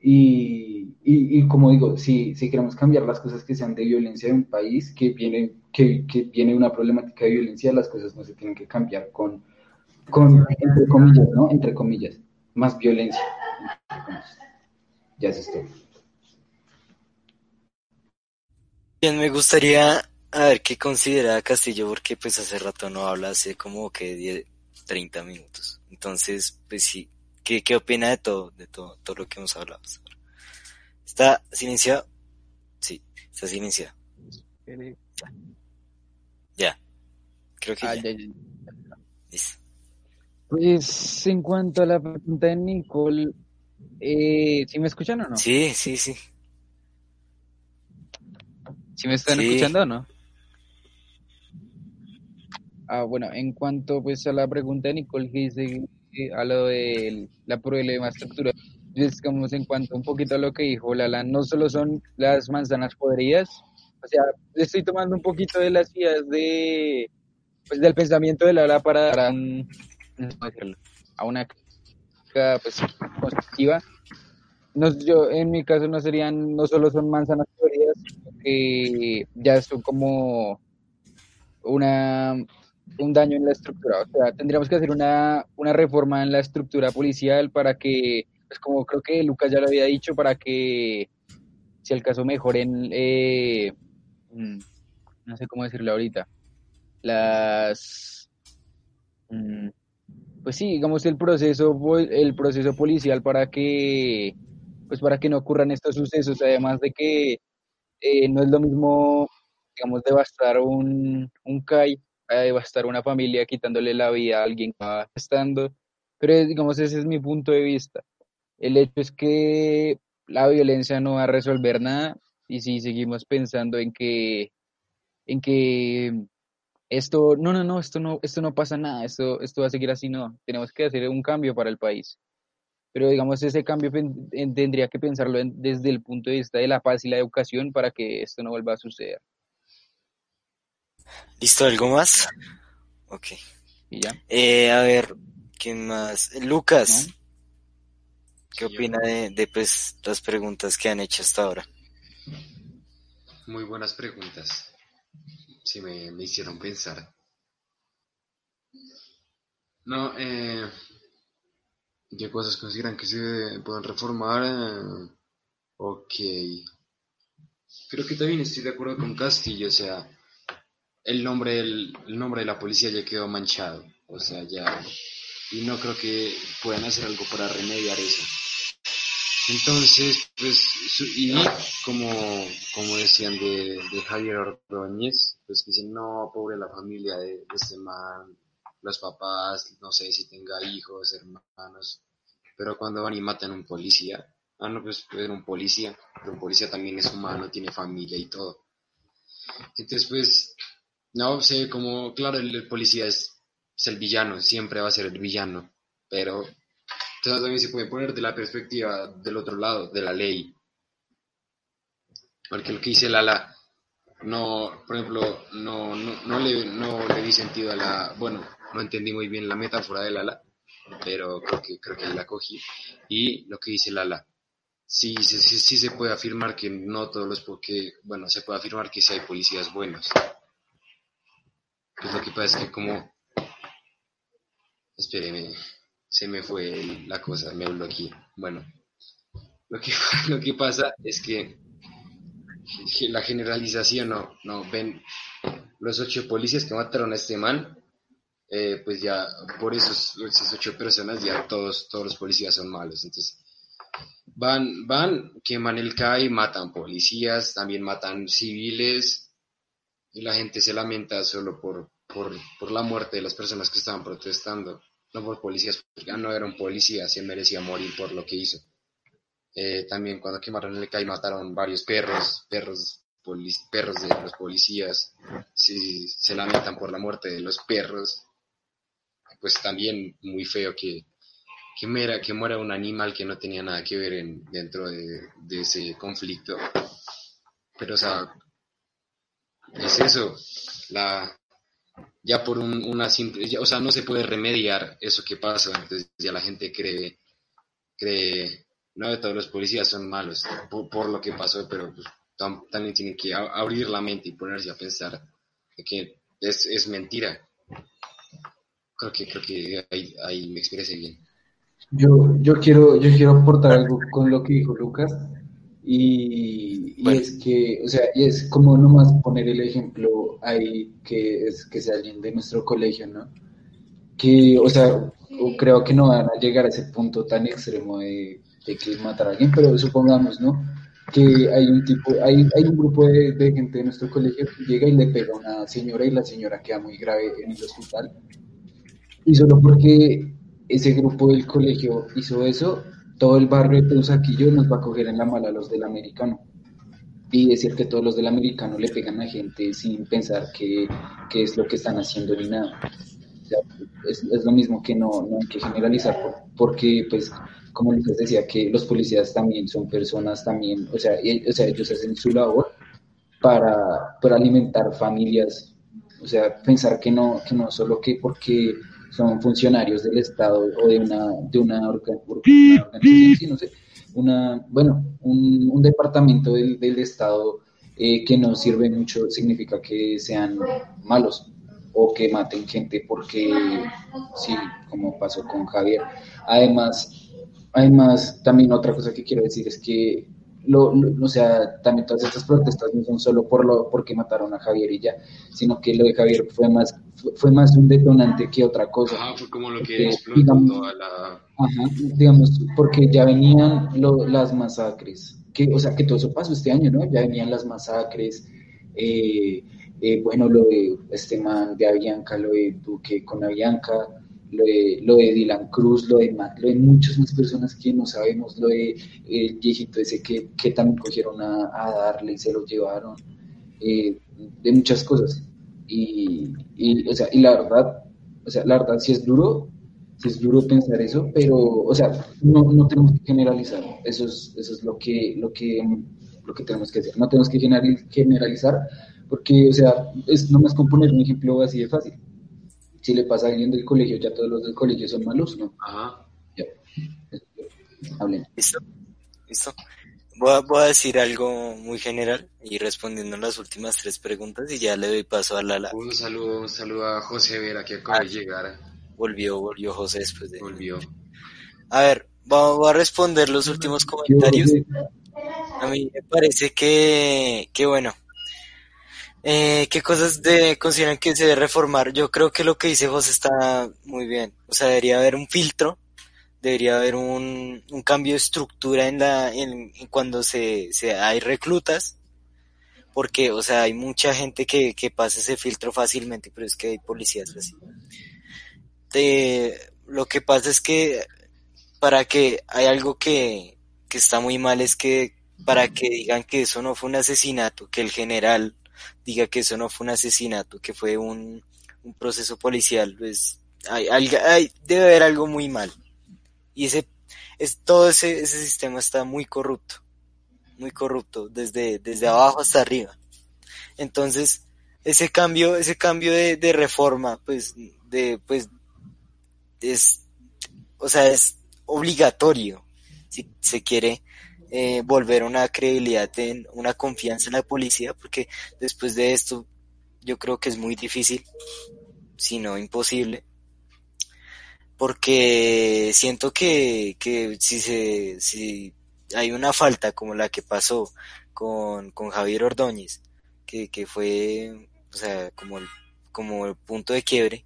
Y, y, como digo, si, si queremos cambiar las cosas que sean de violencia de un país que viene, que, que viene una problemática de violencia, las cosas no se tienen que cambiar con, con entre comillas, ¿no? Entre comillas más violencia. Ya es esto. Bien, me gustaría a ver qué considera Castillo, porque pues hace rato no habla, hace como que 10, 30 minutos. Entonces, pues sí, ¿qué, qué opina de todo, de todo, todo lo que hemos hablado ¿Está silenciado? Sí, está silenciado. Ya. Creo que ah, ya. Listo. Pues en cuanto a la pregunta de Nicole, eh, ¿sí me escuchan o no? Sí, sí, sí. ¿Sí me están escuchando o no? Ah, bueno, en cuanto pues a la pregunta de Nicole que dice a lo de la problema estructural, como en cuanto un poquito a lo que dijo Lala, no solo son las manzanas podridas, o sea, estoy tomando un poquito de las ideas de pues del pensamiento de Lala para dar un, a una pues, positiva. No, yo, en mi caso no serían, no solo son manzanas podridas, que ya son como una un daño en la estructura. O sea, tendríamos que hacer una, una reforma en la estructura policial para que, pues como creo que Lucas ya lo había dicho, para que si el caso mejoren, eh, mm, no sé cómo decirlo ahorita, las... Mm, pues sí, digamos el proceso, el proceso policial para que, pues para que no ocurran estos sucesos, además de que eh, no es lo mismo, digamos, devastar un, un CAI, a devastar una familia quitándole la vida a alguien que va estando, pero digamos ese es mi punto de vista. El hecho es que la violencia no va a resolver nada y si seguimos pensando en que en que esto, no, no, no, esto no, esto no pasa nada, esto, esto va a seguir así, no, tenemos que hacer un cambio para el país. Pero digamos, ese cambio tendría que pensarlo desde el punto de vista de la paz y la educación para que esto no vuelva a suceder. ¿Listo? ¿Algo más? Ok. ¿Y ya? Eh, a ver, ¿quién más? Lucas. ¿Qué opina de, de pues, las preguntas que han hecho hasta ahora? Muy buenas preguntas sí me, hicieron pensar. No, eh, ¿qué cosas consideran que se pueden reformar? Eh, ok. Creo que también estoy de acuerdo con Castillo, o sea, el nombre, el nombre de la policía ya quedó manchado, o sea, ya, y no creo que puedan hacer algo para remediar eso. Entonces, pues, y como, como decían de, de Javier Ordóñez, pues dicen, no, pobre la familia de, este man, los papás, no sé si tenga hijos, hermanos, pero cuando van y matan a un policía, ah, no, pues puede un policía, pero un policía también es humano, tiene familia y todo. Entonces, pues, no sé, como, claro, el, policía es, el villano, siempre va a ser el villano, pero también se puede poner de la perspectiva del otro lado, de la ley. porque lo que dice Lala, no, por ejemplo, no, no, no, le, no le di sentido a la, bueno, no entendí muy bien la metáfora de Lala, pero creo que, creo que la cogí. Y lo que dice Lala, sí, sí, sí, se puede afirmar que no todos los, porque, bueno, se puede afirmar que sí hay policías buenos. Pues lo que pasa es que como, espéreme, se me fue la cosa, me hablo aquí. Bueno, lo que, lo que pasa es que la generalización no, no, ven los ocho policías que mataron a este man, eh, pues ya por esos, esas ocho personas ya todos, todos los policías son malos. Entonces, van, van, queman el CAI, matan policías, también matan civiles, y la gente se lamenta solo por, por, por la muerte de las personas que estaban protestando, no por policías, porque no era un policía, se merecía morir por lo que hizo. Eh, también cuando quemaron el CAI mataron varios perros, perros, perros de los policías, si se lamentan por la muerte de los perros, pues también muy feo que, que, muera, que muera un animal que no tenía nada que ver en, dentro de, ese conflicto. Pero, o sea, es eso, la, ya por una simple, o sea, no se puede remediar eso que pasa, entonces ya la gente cree, cree no todos los policías son malos por, lo que pasó, pero pues, también tienen que abrir la mente y ponerse a pensar que es, mentira. Creo que, creo que ahí, me expresé bien. Yo, yo, quiero, yo quiero aportar algo con lo que dijo Lucas y, es que, o sea, y es como nomás poner el ejemplo ahí que es que sea alguien de nuestro colegio, ¿no? Que, o sea, creo que no van a llegar a ese punto tan extremo de de que matar a alguien, pero supongamos, ¿no? Que hay un tipo, hay, hay un grupo de, de, gente de nuestro colegio que llega y le pega a una señora y la señora queda muy grave en el hospital. Y solo porque ese grupo del colegio hizo eso, todo el barrio de Teusaquillo nos va a coger en la mala los del americano. Y decir que todos los del americano le pegan a gente sin pensar que, que es lo que están haciendo ni nada. es, es, lo mismo que no, no hay que generalizar, porque pues como les decía, que los policías también son personas también, o sea, o sea ellos hacen su labor para, para, alimentar familias, o sea, pensar que no, que no solo que porque son funcionarios del Estado o de una, de una, organización, sí, no sé, una, bueno, un, un departamento del, del Estado eh, que no sirve mucho significa que sean malos o que maten gente porque sí, como pasó con Javier. Además, Además, también otra cosa que quiero decir es que, lo, o sea, también todas estas protestas no son solo por lo porque mataron a Javier y ya, sino que lo de Javier fue más fue, más un detonante que otra cosa. Ajá, fue como lo que explotó toda la... Ajá, digamos, porque ya venían las masacres, que, o sea, que todo eso pasó este año, ¿no? Ya venían las masacres, eh, eh, bueno, lo de este man de Avianca, lo de Duque con Avianca, lo de, Dylan Cruz, lo de, lo de muchas más personas que no sabemos, lo de el viejito ese que, que también cogieron a, darle y se lo llevaron, eh, de muchas cosas. Y, y, o sea, y la verdad, o sea, la verdad sí es duro, sí es duro pensar eso, pero, o sea, no, no tenemos que generalizar, eso es, eso es lo que, lo que, lo que tenemos que hacer, no tenemos que generalizar, porque, o sea, es nomás componer un ejemplo así de fácil si le pasa a alguien del colegio, ya todos los del colegio son malos, ¿no? Ajá. Ya. Hablen. Listo. Listo. Voy a, voy a, decir algo muy general y respondiendo las últimas tres preguntas y ya le doy paso a Lala. Un saludo, un saludo a José Vera que acaba de ah, llegar. Volvió, volvió José después de... Volvió. A ver, voy a responder los últimos comentarios. A mí me parece que, que bueno, eh, ¿Qué cosas de, consideran que se debe reformar? Yo creo que lo que dice José está muy bien. O sea, debería haber un filtro, debería haber un, un cambio de estructura en la, en, cuando se, se, hay reclutas, porque, o sea, hay mucha gente que, que pasa ese filtro fácilmente, pero es que hay policías así. lo que pasa es que para que hay algo que, que está muy mal es que para que digan que eso no fue un asesinato, que el general diga que eso no fue un asesinato, que fue un, un proceso policial, pues hay, hay, debe haber algo muy mal. Y ese, es, todo ese, ese sistema está muy corrupto. muy corrupto, desde, desde abajo hasta arriba. Entonces, ese cambio, ese cambio de, de reforma, pues, de, pues, es, o sea, es obligatorio si se quiere eh, volver una credibilidad en una confianza en la policía, porque después de esto yo creo que es muy difícil, si no imposible, porque siento que, que si se, si hay una falta como la que pasó con, con Javier Ordóñez, que, que fue, o sea, como el, como el punto de quiebre,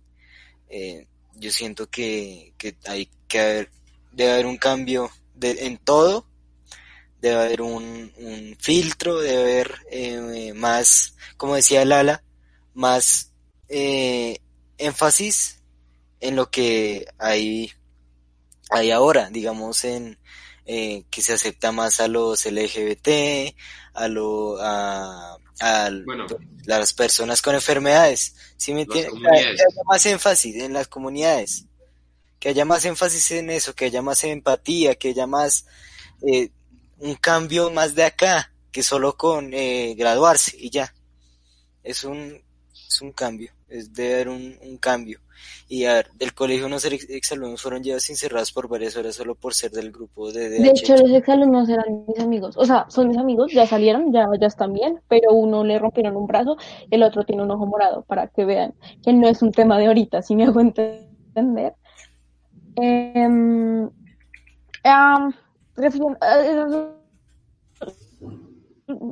eh, yo siento que, que hay que haber, debe haber un cambio de, en todo, debe haber un, un filtro, debe haber eh, más, como decía Lala, más eh, énfasis en lo que hay, hay ahora, digamos, en eh, que se acepta más a los LGBT, a, lo, a, a las personas con enfermedades. ¿Sí me entiendes? Que haya más énfasis en las comunidades. Que haya más énfasis en eso, que haya más empatía, que haya más eh, un cambio más de acá que solo con eh, graduarse y ya. Es un, es un cambio, es debe haber un, un cambio. Y a ver, del colegio unos exalumnos fueron llevados encerrados por varias horas solo por ser del grupo de De hecho, los exalumnos eran mis amigos. O sea, son mis amigos, ya salieron, ya, ya están bien, pero uno le rompieron un brazo, el otro tiene un ojo morado, para que vean que no es un tema de ahorita, si me hago entender. Eh,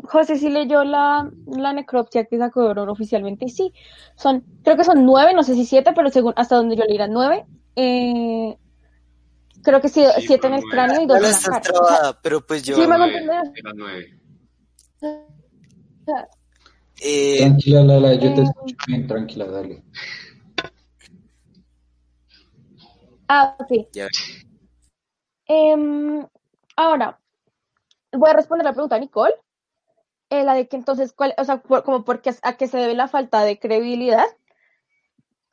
José sí leyó la, la necropsia que sacó oficialmente y sí, son, creo que son nueve, no sé si siete, pero según hasta donde yo leí eran nueve. Eh, creo que sí, siete en el cráneo y dos en la cara. pero pues yo... Sí, me nueve. Eh, tranquila, Lala, yo te eh, escucho bien, tranquila, dale. Ah, ok. Eh, ahora, voy a responder la pregunta a Nicole. Eh, la de que entonces, ¿cuál, o sea, como porque a qué se debe la falta de credibilidad.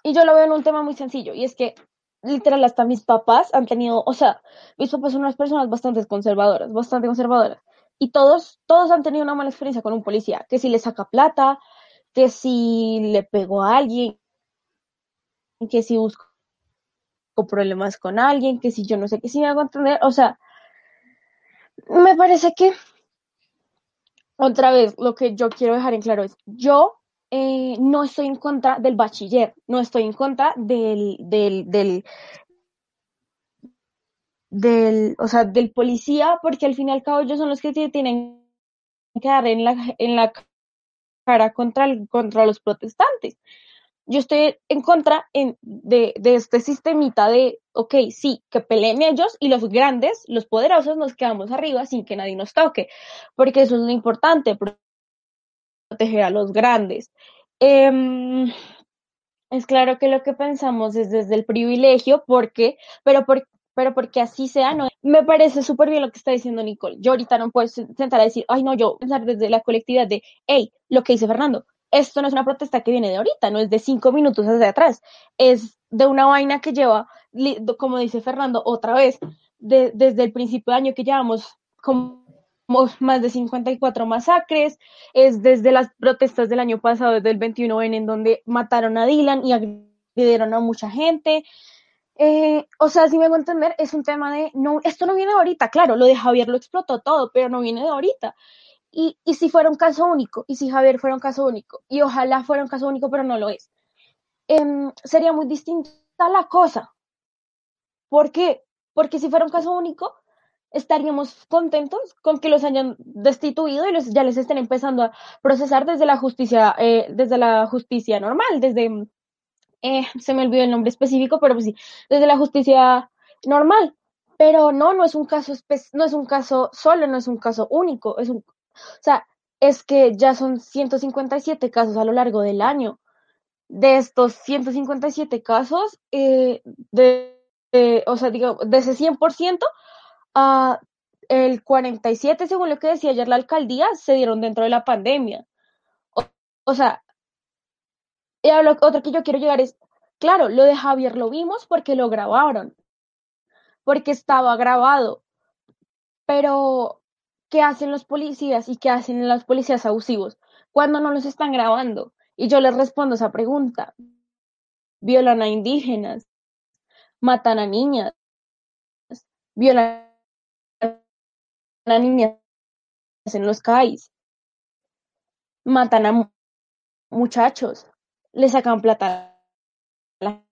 Y yo lo veo en un tema muy sencillo, y es que literal hasta mis papás han tenido, o sea, mis papás son unas personas bastante conservadoras, bastante conservadoras, y todos, todos han tenido una mala experiencia con un policía, que si le saca plata, que si le pegó a alguien, que si busco problemas con alguien, que si yo no sé qué si me hago entender, o sea, me parece que otra vez, lo que yo quiero dejar en claro es, yo eh, no estoy en contra del bachiller, no estoy en contra del, del, del, del, o sea, del policía, porque al fin y al cabo ellos son los que tienen que dar en la, en la cara contra, contra los protestantes yo estoy en contra en, de, este sistemita de, ok, sí, que peleen ellos y los grandes, los poderosos, nos quedamos arriba sin que nadie nos toque, porque eso es lo importante, proteger a los grandes. Eh, es claro que lo que pensamos es desde el privilegio, porque, pero por, pero porque así sea, no. Me parece súper bien lo que está diciendo Nicole. Yo ahorita no puedo sentar a decir, ay, no, yo pensar desde la colectividad de, hey, lo que dice Fernando, esto no es una protesta que viene de ahorita, no es de cinco minutos hacia atrás, es de una vaina que lleva, como dice Fernando, otra vez, desde el principio de año que llevamos como más de 54 masacres, es desde las protestas del año pasado, desde el 21N, en donde mataron a Dylan y agredieron a mucha gente. Eh, o sea, si me hago entender, es un tema de, no, esto no viene de ahorita, claro, lo de Javier lo explotó todo, pero no viene de ahorita. Y, si fuera un caso único, y si Javier fuera un caso único, y ojalá fuera un caso único, pero no lo es, em, sería muy distinta la cosa. ¿Por qué? Porque si fuera un caso único, estaríamos contentos con que los hayan destituido y ya les estén empezando a procesar desde la justicia, eh, desde la justicia normal, desde, eh, se me olvidó el nombre específico, pero pues sí, desde la justicia normal. Pero no, no es un caso, no es un caso solo, no es un caso único, es un, o sea, es que ya son 157 casos a lo largo del año. De estos 157 casos, eh, de, o sea, digo, de ese 100%, a el 47, según lo que decía ayer la alcaldía, se dieron dentro de la pandemia. O, sea, y otro que yo quiero llegar es, claro, lo de Javier lo vimos porque lo grabaron, porque estaba grabado, pero ¿qué hacen los policías y qué hacen los policías abusivos cuando no los están grabando? Y yo les respondo esa pregunta. Violan a indígenas, matan a niñas, violan a niñas en los CAIs, matan a muchachos, le sacan plata a la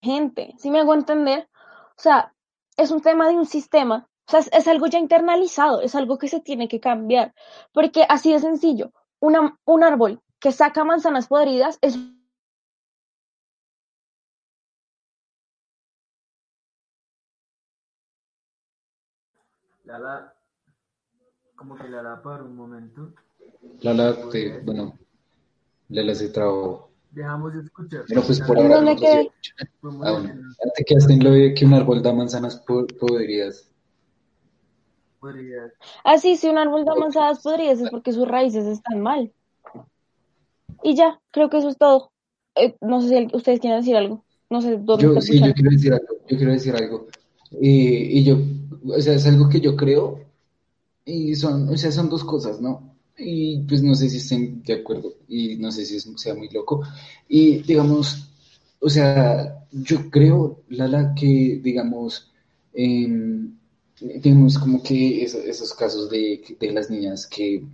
gente. Si me hago entender? O sea, es un tema de un sistema, o sea, es, algo ya internalizado, es algo que se tiene que cambiar, porque así de sencillo, una, un árbol que saca manzanas podridas es Lala, como que Lala para un momento. Lala, te, bueno, Lala se trabó. Dejamos de escuchar. Pero pues por ahora no. Ah, bueno. Te quedaste en lo de que un árbol da manzanas podridas. Podrías. Ah, sí, si un árbol da manzanas podridas es porque sus raíces están mal. Y ya, creo que eso es todo. Eh, no sé si ustedes quieren decir algo. No sé dónde yo, Sí, yo quiero decir algo. Yo quiero decir algo. y yo, o sea, es algo que yo creo. Y son, o sea, son dos cosas, ¿no? y pues no sé si estén de acuerdo y no sé si sea muy loco. Y digamos, o sea, yo creo, Lala, que digamos, eh, digamos como que esos, casos de, de, las niñas que,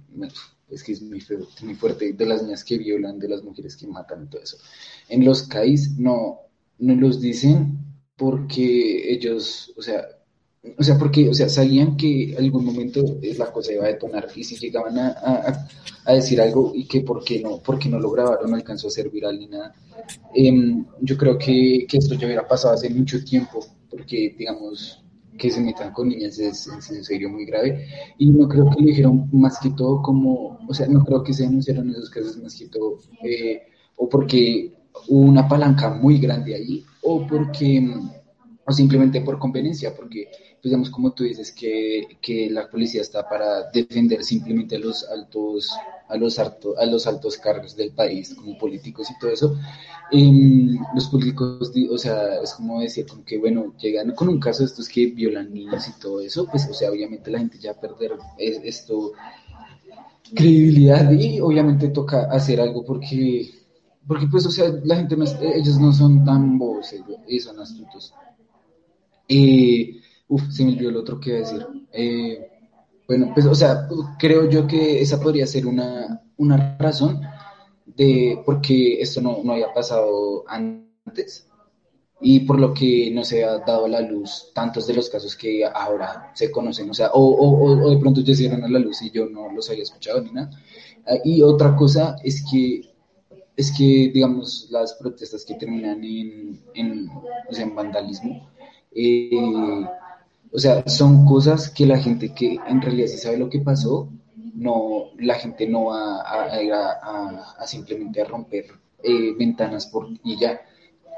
es que es muy, muy fuerte, de las niñas que violan, de las mujeres que matan y todo eso. En los CAIs no, no los dicen porque ellos, o sea, o sea, porque, o sea, sabían que algún momento la cosa iba a detonar y si llegaban a, a, decir algo y que por qué no, porque no lo grabaron, no alcanzó a ser viral ni nada. Em, yo creo que, que, esto ya hubiera pasado hace mucho tiempo, porque, digamos, que se metan con niñas es, en serio muy grave. Y no creo que lo dijeron más que todo como, o sea, no creo que se denunciaron esos casos más que todo, eh, o porque hubo una palanca muy grande ahí, o porque, o simplemente por conveniencia, porque digamos, como tú dices, que, que, la policía está para defender simplemente a los altos, a los, alto, a los altos cargos del país, como políticos y todo eso. Em, los políticos, o sea, es como decir, como que, bueno, llegan con un caso de estos que violan niños y todo eso, pues, o sea, obviamente la gente ya perder esto, credibilidad y obviamente toca hacer algo porque, porque pues, o sea, la gente, no ellos no son tan bobos, ellos son astutos. Eh, Uf, se me olvidó el otro que decir. Eh, bueno, pues, o sea, creo yo que esa podría ser una, una razón de por qué esto no, no había pasado antes y por lo que no se ha dado a la luz tantos de los casos que ahora se conocen, o sea, o, o, o de pronto ya se dieron a la luz y yo no los había escuchado ni nada. Ah, y otra cosa es que, es que digamos, las protestas que terminan en, en, en vandalismo, eh, o sea, son cosas que la gente que en realidad sí sabe lo que pasó, no, la gente no va a, a, simplemente a romper eh, ventanas por, y ya.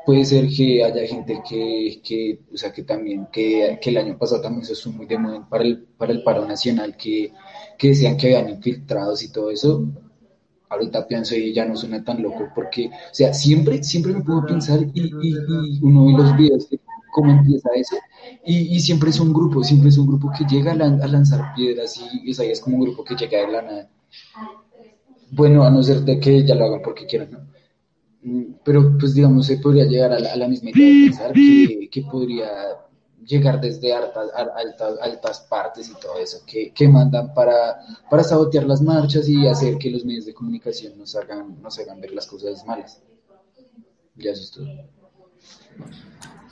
Puede ser que haya gente que, que o sea, que también, que, que, el año pasado también se estuvo muy de moda para el, para el paro nacional, que, que decían que habían infiltrados y todo eso. Ahorita pienso y ya no suena tan loco, porque, o sea, siempre, siempre me puedo pensar y, y, y uno ve los videos de cómo empieza eso y, y, siempre es un grupo, siempre es un grupo que llega a, lanzar piedras y, esa es como un grupo que llega de la nada. Bueno, a no ser de que ya lo hagan porque quieran, ¿no? Mm, pero pues digamos, se podría llegar a la, misma idea de pensar que, que podría llegar desde altas, altas, altas partes y todo eso, que, que, mandan para, para sabotear las marchas y hacer que los medios de comunicación nos hagan, nos hagan ver las cosas malas. Ya eso es todo.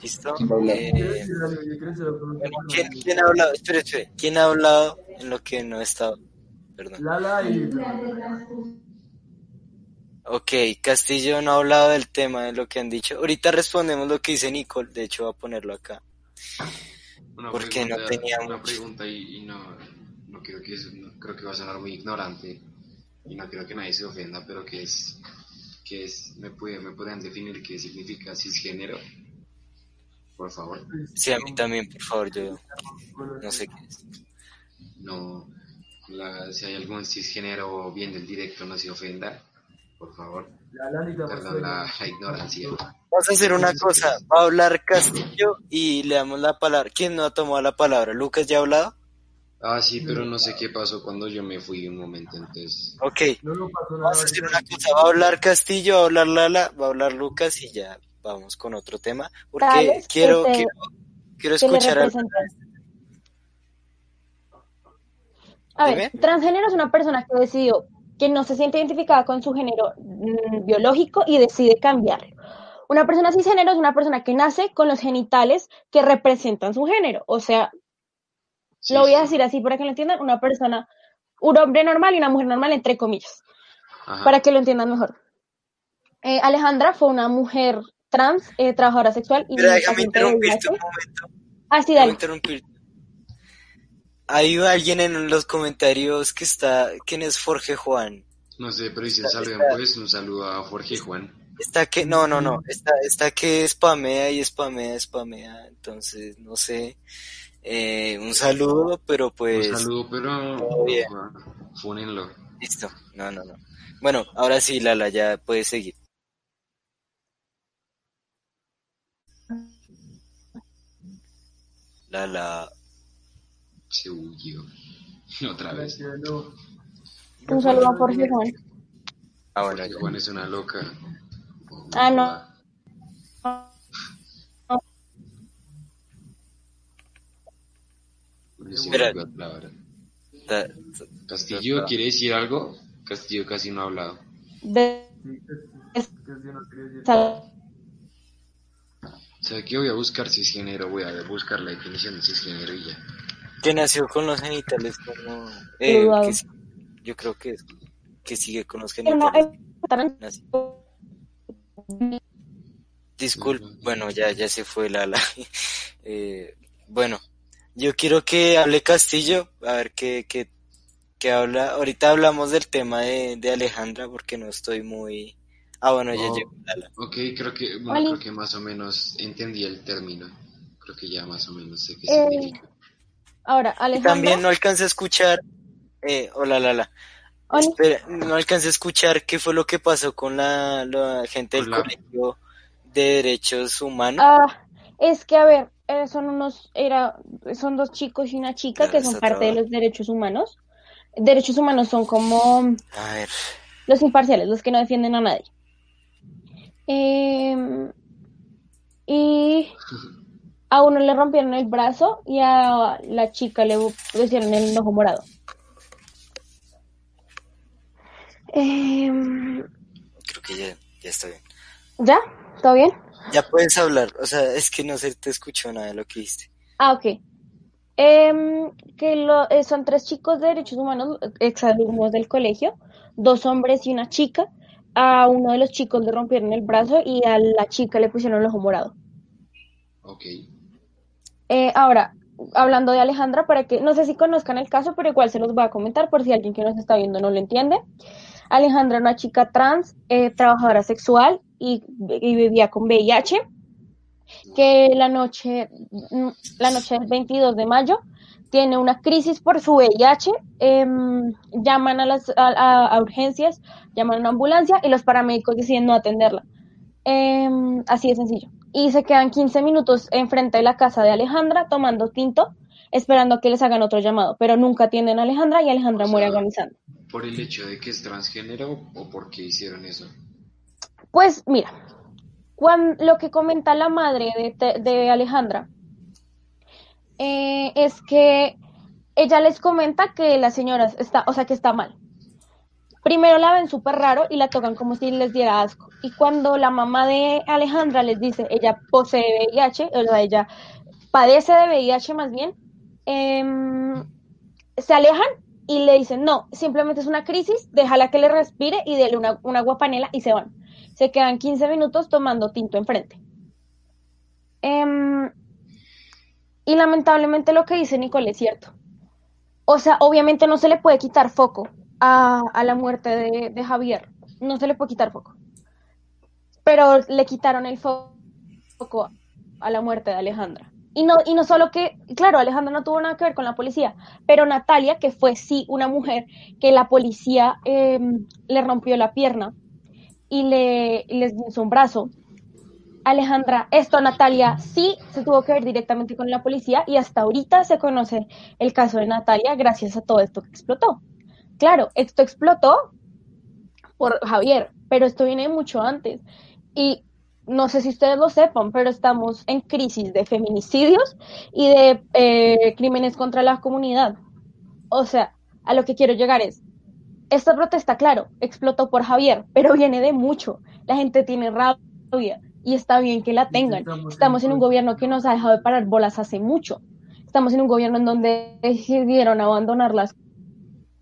¿Listo? Eh, ¿quién, ha hablado? Espera. ¿Quién ha hablado en lo que no he estado? Perdón. Lala y... Ok, Castillo no ha hablado del tema de lo que han dicho. Ahorita respondemos lo que dice Nicole, de hecho voy a ponerlo acá. Una porque pregunta, no tenía una pregunta y, y no, no, creo que no, creo que va a sonar muy ignorante y no creo que nadie se ofenda, pero que es que es me puede, me pueden definir qué significa cisgénero por favor. Sí, a mí también, por favor, yo no sé qué es. No, si hay algún cisgénero viendo el directo, no se ofenda, por favor. Perdón la, ignorancia. Vamos a hacer una cosa, va a hablar Castillo y le damos la palabra. ¿Quién no ha tomado la palabra? ¿Lucas ya ha hablado? Ah, sí, pero no sé qué pasó cuando yo me fui un momento, entonces. Ok, No, no pasó nada. vamos a hacer una cosa. Va a hablar Castillo, va a hablar Lala, va a hablar Lucas y ya vamos con otro tema. Porque quiero, te- quiero, escuchar al... representan. A ver, transgénero es una persona que decidió que no se siente identificada con su género mm, biológico y decide cambiarlo. Una persona cisgénero es una persona que nace con los genitales que representan su género. O sea, Sí, lo voy a decir así para que lo entiendan, una persona, un hombre normal y una mujer normal, entre comillas, Ajá. para que lo entiendan mejor. Eh, Alejandra fue una mujer trans, eh, trabajadora sexual y Mira, déjame interrumpirte un momento. Ah, sí, Déjame dale. Hay alguien en los comentarios que está... ¿Quién es Jorge Juan? No sé, pero saluden está- pues, un saludo a Jorge Juan. Está que... No, no, no. Está, está que spamea y spamea, spamea. Entonces, no sé. Eh, un saludo, pero pues... Un saludo, pero bien. fúnenlo. Listo. No, no, no. Bueno, ahora sí, Lala, ya puedes seguir. Lala. Se huyó. Otra vez. Un saludo a Jorge Juan. Ah, bueno. Juan es una loca. Ah, no. Espera. Castillo, ¿quiere decir algo? Castillo casi no ha hablado. De- yo no quería decir. O sea, que voy a buscar cisgénero, voy a buscar la definición de cisgénero y ya. que nació con los genitales como... eh, que yo creo que, que sigue con los genitales. eh. Disculpe, bueno, ya, ya se fue Lala. Eh, bueno, yo quiero que hable Castillo, a ver qué, qué, qué habla. Ahorita hablamos del tema de, de Alejandra porque no estoy muy... Ah, bueno, ya Oh. llegó Lala. Ok, creo que, bueno, creo que más o menos entendí el término. Creo que ya más o menos sé qué Eh, significa. Ahora, Y Alejandra. también no alcancé a escuchar... Eh, hola Lala. Oli. Espera, no alcancé a escuchar qué fue lo que pasó con la, la gente del Hola. colegio de derechos humanos. Ah, es que, a ver, eh, son unos, era, son dos chicos y una chica que son parte de los derechos humanos. Derechos humanos son como A ver, los imparciales, los que no defienden a nadie. Em, y a uno le rompieron el brazo y a la chica le pusieron el ojo morado. Em, creo que ya, ya está bien. ¿Ya? ¿Todo bien? Ya puedes hablar, o sea, es que no se te escuchó nada de lo que dijiste. Ah, ok. Em, que lo- eh, son tres chicos de derechos humanos, exalumnos del colegio, dos hombres y una chica. A uno de los chicos le rompieron el brazo y a la chica le pusieron el ojo morado. Ok. Eh, ahora, hablando de Alejandra, para que, no sé si conozcan el caso, pero igual se los voy a comentar por si alguien que nos está viendo no lo entiende. Alejandra era una chica trans, eh, trabajadora sexual y, y vivía con VIH, que la noche, mm, la noche del 22 de mayo tiene una crisis por su VIH, em, llaman a, las, a, a- a urgencias, llaman a una ambulancia y los paramédicos deciden no atenderla. Em, así de sencillo. Y se quedan 15 minutos enfrente de la casa de Alejandra tomando tinto, esperando a que les hagan otro llamado, pero nunca atienden a Alejandra y Alejandra O sea, muere agonizando. ¿Por el hecho de que es transgénero o por qué hicieron eso? Pues mira, cuan- lo que comenta la madre de, de Alejandra eh, es que ella les comenta que la señora está, o sea, que está mal. Primero la ven súper raro y la tocan como si les diera asco. Y cuando la mamá de Alejandra les dice, ella posee VIH, o sea, ella padece de VIH más bien, em, se alejan y le dicen, no, simplemente es una crisis, déjala que le respire y dele una, una guapanela y se van. Se quedan 15 minutos tomando tinto enfrente. Em, y lamentablemente lo que dice Nicole es cierto. O sea, obviamente no se le puede quitar foco a, a la muerte de, Javier. No se le puede quitar foco. Pero le quitaron el fo- foco a la muerte de Alejandra. Y no, y no solo que, claro, Alejandra no tuvo nada que ver con la policía, pero Natalia, que fue sí una mujer que la policía em, le rompió la pierna y le y les hizo un brazo, Alejandra, esto Natalia sí se tuvo que ver directamente con la policía y hasta ahorita se conoce el caso de Natalia gracias a todo esto que explotó. Claro, esto explotó por Javier, pero esto viene mucho antes. Y no sé si ustedes lo sepan, pero estamos en crisis de feminicidios y de eh, crímenes contra la comunidad. O sea, a lo que quiero llegar es, esta protesta, claro, explotó por Javier, pero viene de mucho. La gente tiene rabia y está bien que la tengan. Estamos en un gobierno que nos ha dejado de parar bolas hace mucho. Estamos en un gobierno en donde decidieron abandonar las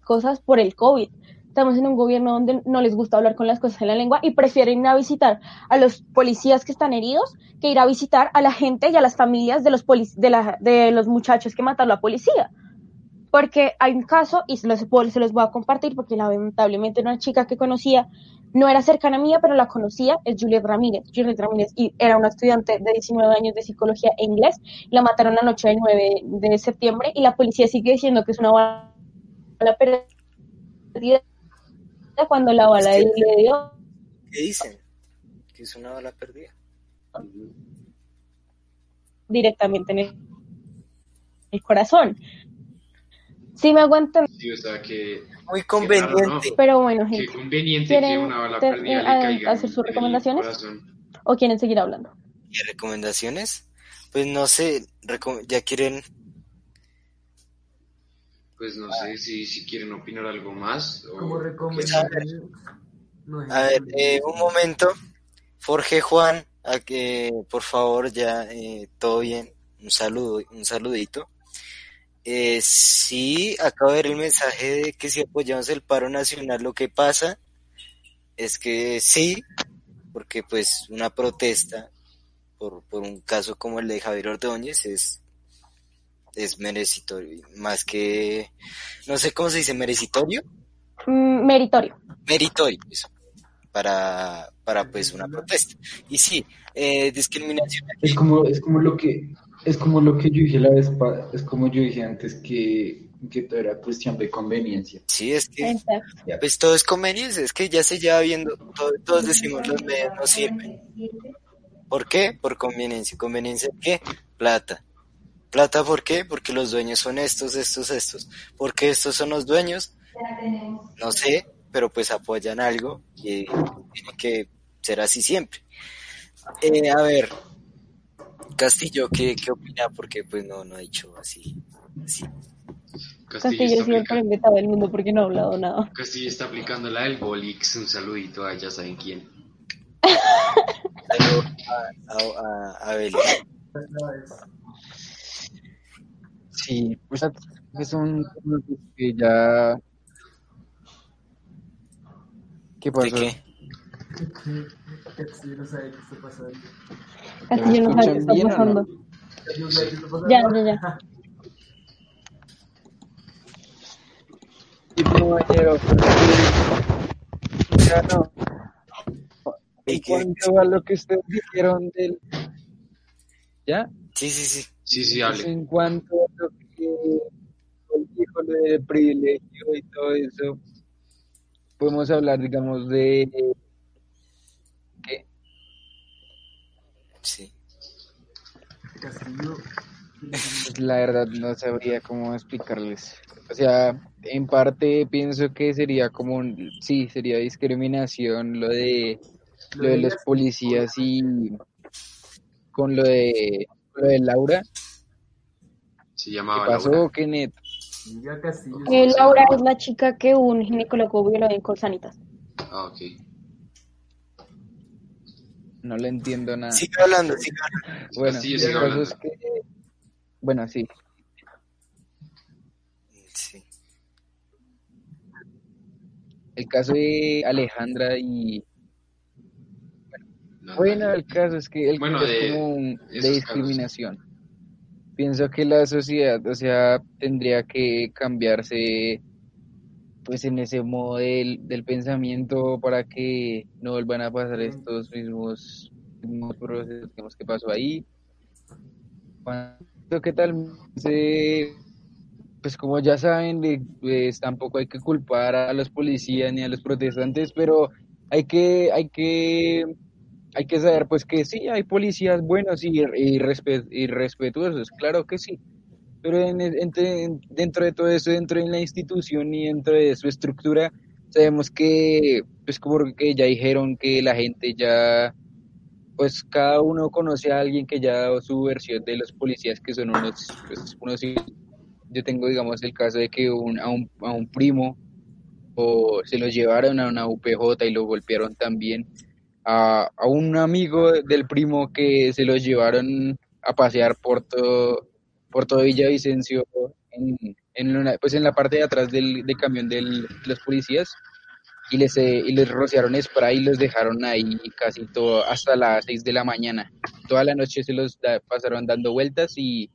cosas por el COVID. Estamos en un gobierno donde no les gusta hablar con las cosas en la lengua y prefieren ir a visitar a los policías que están heridos que ir a visitar a la gente y a las familias de los, de, la, de los muchachos que mataron a la policía. Porque hay un caso, y se los, se los voy a compartir, porque lamentablemente una chica que conocía no era cercana mía, pero la conocía, es Juliet Ramírez. Juliet Ramírez y era una estudiante de 19 años de psicología e inglés. La mataron la noche del 9 de septiembre y la policía sigue diciendo que es una bala perdida cuando la bala ¿Qué? le dio. ¿Qué dicen? Que es una bala perdida. directamente en el, el corazón. Sí me aguantan, Sí, o sea que. Muy qué conveniente. pero bueno, Qué gente. conveniente que ¿Quieren una bala ter- perdida eh, le a- caiga hacer sus recomendaciones? ¿O quieren seguir hablando? ¿Qué recomendaciones? Pues no sé, ya quieren... Pues no sé si, si quieren opinar algo más. O... Como recomendaciones. No A ver, eh, un momento. Jorge Juan, a que por favor ya eh, todo bien. Un saludo, un saludito. Eh, sí, acabo de ver el mensaje de que si apoyamos el paro nacional, lo que pasa es que sí, porque pues una protesta por, por un caso como el de Javier Ordóñez es, es meritorio, más que, no sé cómo se dice, meritorio, Mm, meritorio. meritorio, eso, para, para pues una protesta. Y sí, eh, discriminación Es como, es como lo que, es como lo que yo dije la vez, es como yo dije antes que, que todo era cuestión de conveniencia. Sí, es que pues todo es conveniencia, es que ya se lleva viendo, todo- todos decimos los medios no sirven. ¿Por qué? Por conveniencia. ¿Conveniencia de qué? Plata. ¿Plata por qué? Porque los dueños son estos, estos, estos. ¿Por qué estos son los dueños? No sé, pero pues apoyan algo y tiene que ser así siempre. Eh, a ver, Castillo, ¿qué, qué opina? Porque pues no, no ha dicho así. así. Castillo, Castillo está siempre aplicando, inventado del mundo porque no ha hablado nada. Castillo está aplicando la del Bolix. Un saludito a ya saben quién. A, a, a, a Beli. Sí, pues es un que ya... ¿Qué ¿De pasó? qué? Sí, no sabe qué está pasando. Castillo no sabe qué está bien pasando. Ya, ya, ya. Sí, compañero, ya no. ¿Y cuanto a lo que ustedes dijeron del... ¿Ya? Sí, sí, sí. Sí, sí, Pues hable. en cuanto a lo que él dijo lo del privilegio y todo eso, podemos hablar, digamos, de que Sí. Castillo. pues, la verdad no sabría cómo explicarles. O sea, en parte pienso que sería como un, sí, sería discriminación lo de lo de los policías y con lo de lo de Laura. Se ¿Qué llamaba pasó, Laura. Kenneth? Eh, Laura es la chica que un ginecólogo violó en Colsanitas. Ah, ok. No le entiendo nada. Sigue hablando, sigue hablando. Bueno, Castillo el sigue caso hablando. es que, bueno, sí, Sí. el caso de Alejandra y, No, bueno, el caso es que el Bueno, caso de es como un- de discriminación. Pienso que la sociedad, o sea, tendría que cambiarse, pues, en ese modo del, del pensamiento para que no vuelvan a pasar estos mismos, mismos procesos que pasó ahí. Cuando, ¿qué tal? Se- pues como ya saben, pues tampoco hay que culpar a los policías ni a los protestantes, pero hay que, hay que hay que saber pues que sí, hay policías buenos y, y, respetuosos, claro que sí, pero en, dentro de todo eso, dentro de la institución y dentro de su estructura, sabemos que, pues como que ya dijeron que la gente ya, pues cada uno conoce a alguien que ya ha dado su versión de los policías que son unos, pues, unos yo tengo digamos el caso de que a, un, a un primo o se lo llevaron a una UPJ y lo golpearon también. A, a un amigo del primo que se los llevaron a pasear por todo, por todo Villavicencio en, en, pues en la parte de atrás del, del camión de los policías y les, eh, y les rociaron spray y los dejaron ahí casi todo hasta las 6 de la mañana. Toda la noche se los pasaron dando vueltas y,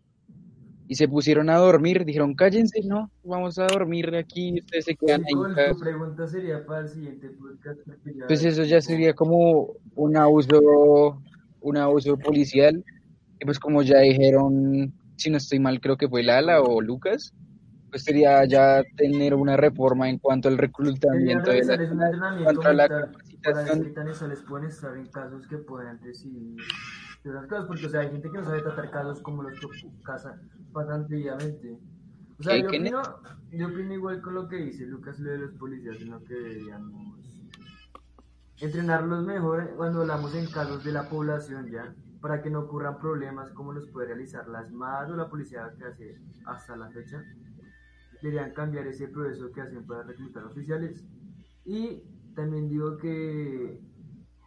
y se pusieron a dormir. Dijeron, cállense, no, vamos a dormir aquí, ustedes se quedan ahí. pregunta sería para el siguiente podcast. Pues eso ya sería como un abuso, un abuso policial. Y pues como ya dijeron, si no estoy mal, creo que fue Lala o Lucas, pues sería ya tener una reforma en cuanto al reclutamiento de la, contra la capacitación. Para eso les pueden estar en casos que puedan decidir porque o sea, hay gente que no sabe tratar casos como los que casa, pasan diariamente. O sea, yo opino, yo opino igual con lo que dice Lucas lo de los policías, sino que deberíamos entrenarlos mejor cuando hablamos en casos de la población ya, para que no ocurran problemas como los puede realizar las MAD o la policía que hace hasta la fecha deberían cambiar ese proceso que hacen para reclutar oficiales. Y también digo que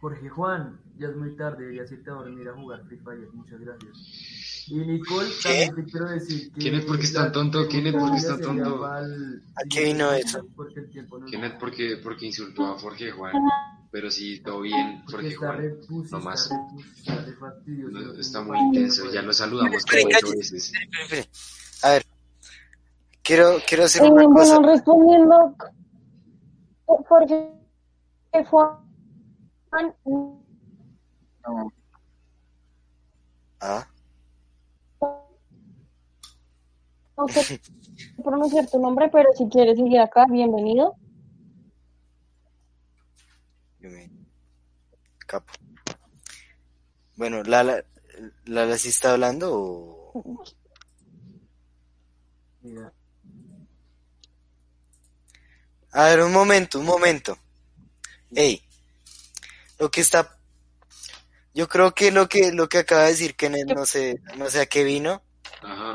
Jorge Juan, ya es muy tarde, deberías irte a dormir a jugar Free Fire. Muchas gracias. Y Nicole, también te quiero decir que... ¿Quién es porque está tonto? ¿Quién es porque está tonto? ¿A qué vino eso? ¿Quién es porque, porque insultó a Jorge Juan? Pero sí, todo bien, Jorge Juan. No más. Está muy intenso, ya lo saludamos como ocho veces. A ver, Quiero, quiero hacer una eh, cosa. Bueno, respondiendo, porque Juan. ¿Ah? No sé pronunciar tu nombre, pero si quieres seguir acá, bienvenido. Capo. Bueno, ¿Lala, Lala sí está hablando o...? A ver, un momento, un momento. Ey, lo que está, yo creo que lo que lo que acaba de decir Kenneth no sé, no sé a qué vino,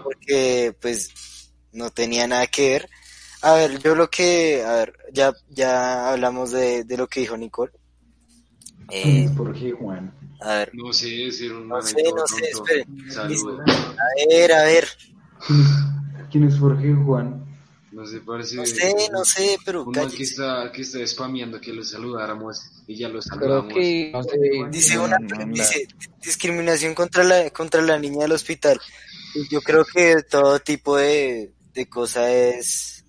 porque pues no tenía nada que ver. A ver, yo lo que, a ver, ya ya hablamos de, de lo que dijo Nicole. Eh, ¿Por qué Juan? A ver. No sé, decir un No sé, no sé, espere. A ver, a ver. ¿Quién es Jorge Juan? No sé, parece. No sé, no sé, pero. Uno que está, que está spameando que lo saludáramos y ya lo saludamos. dice una, dice discriminación contra la, contra la niña del hospital. Yo creo que todo tipo de, de cosa es.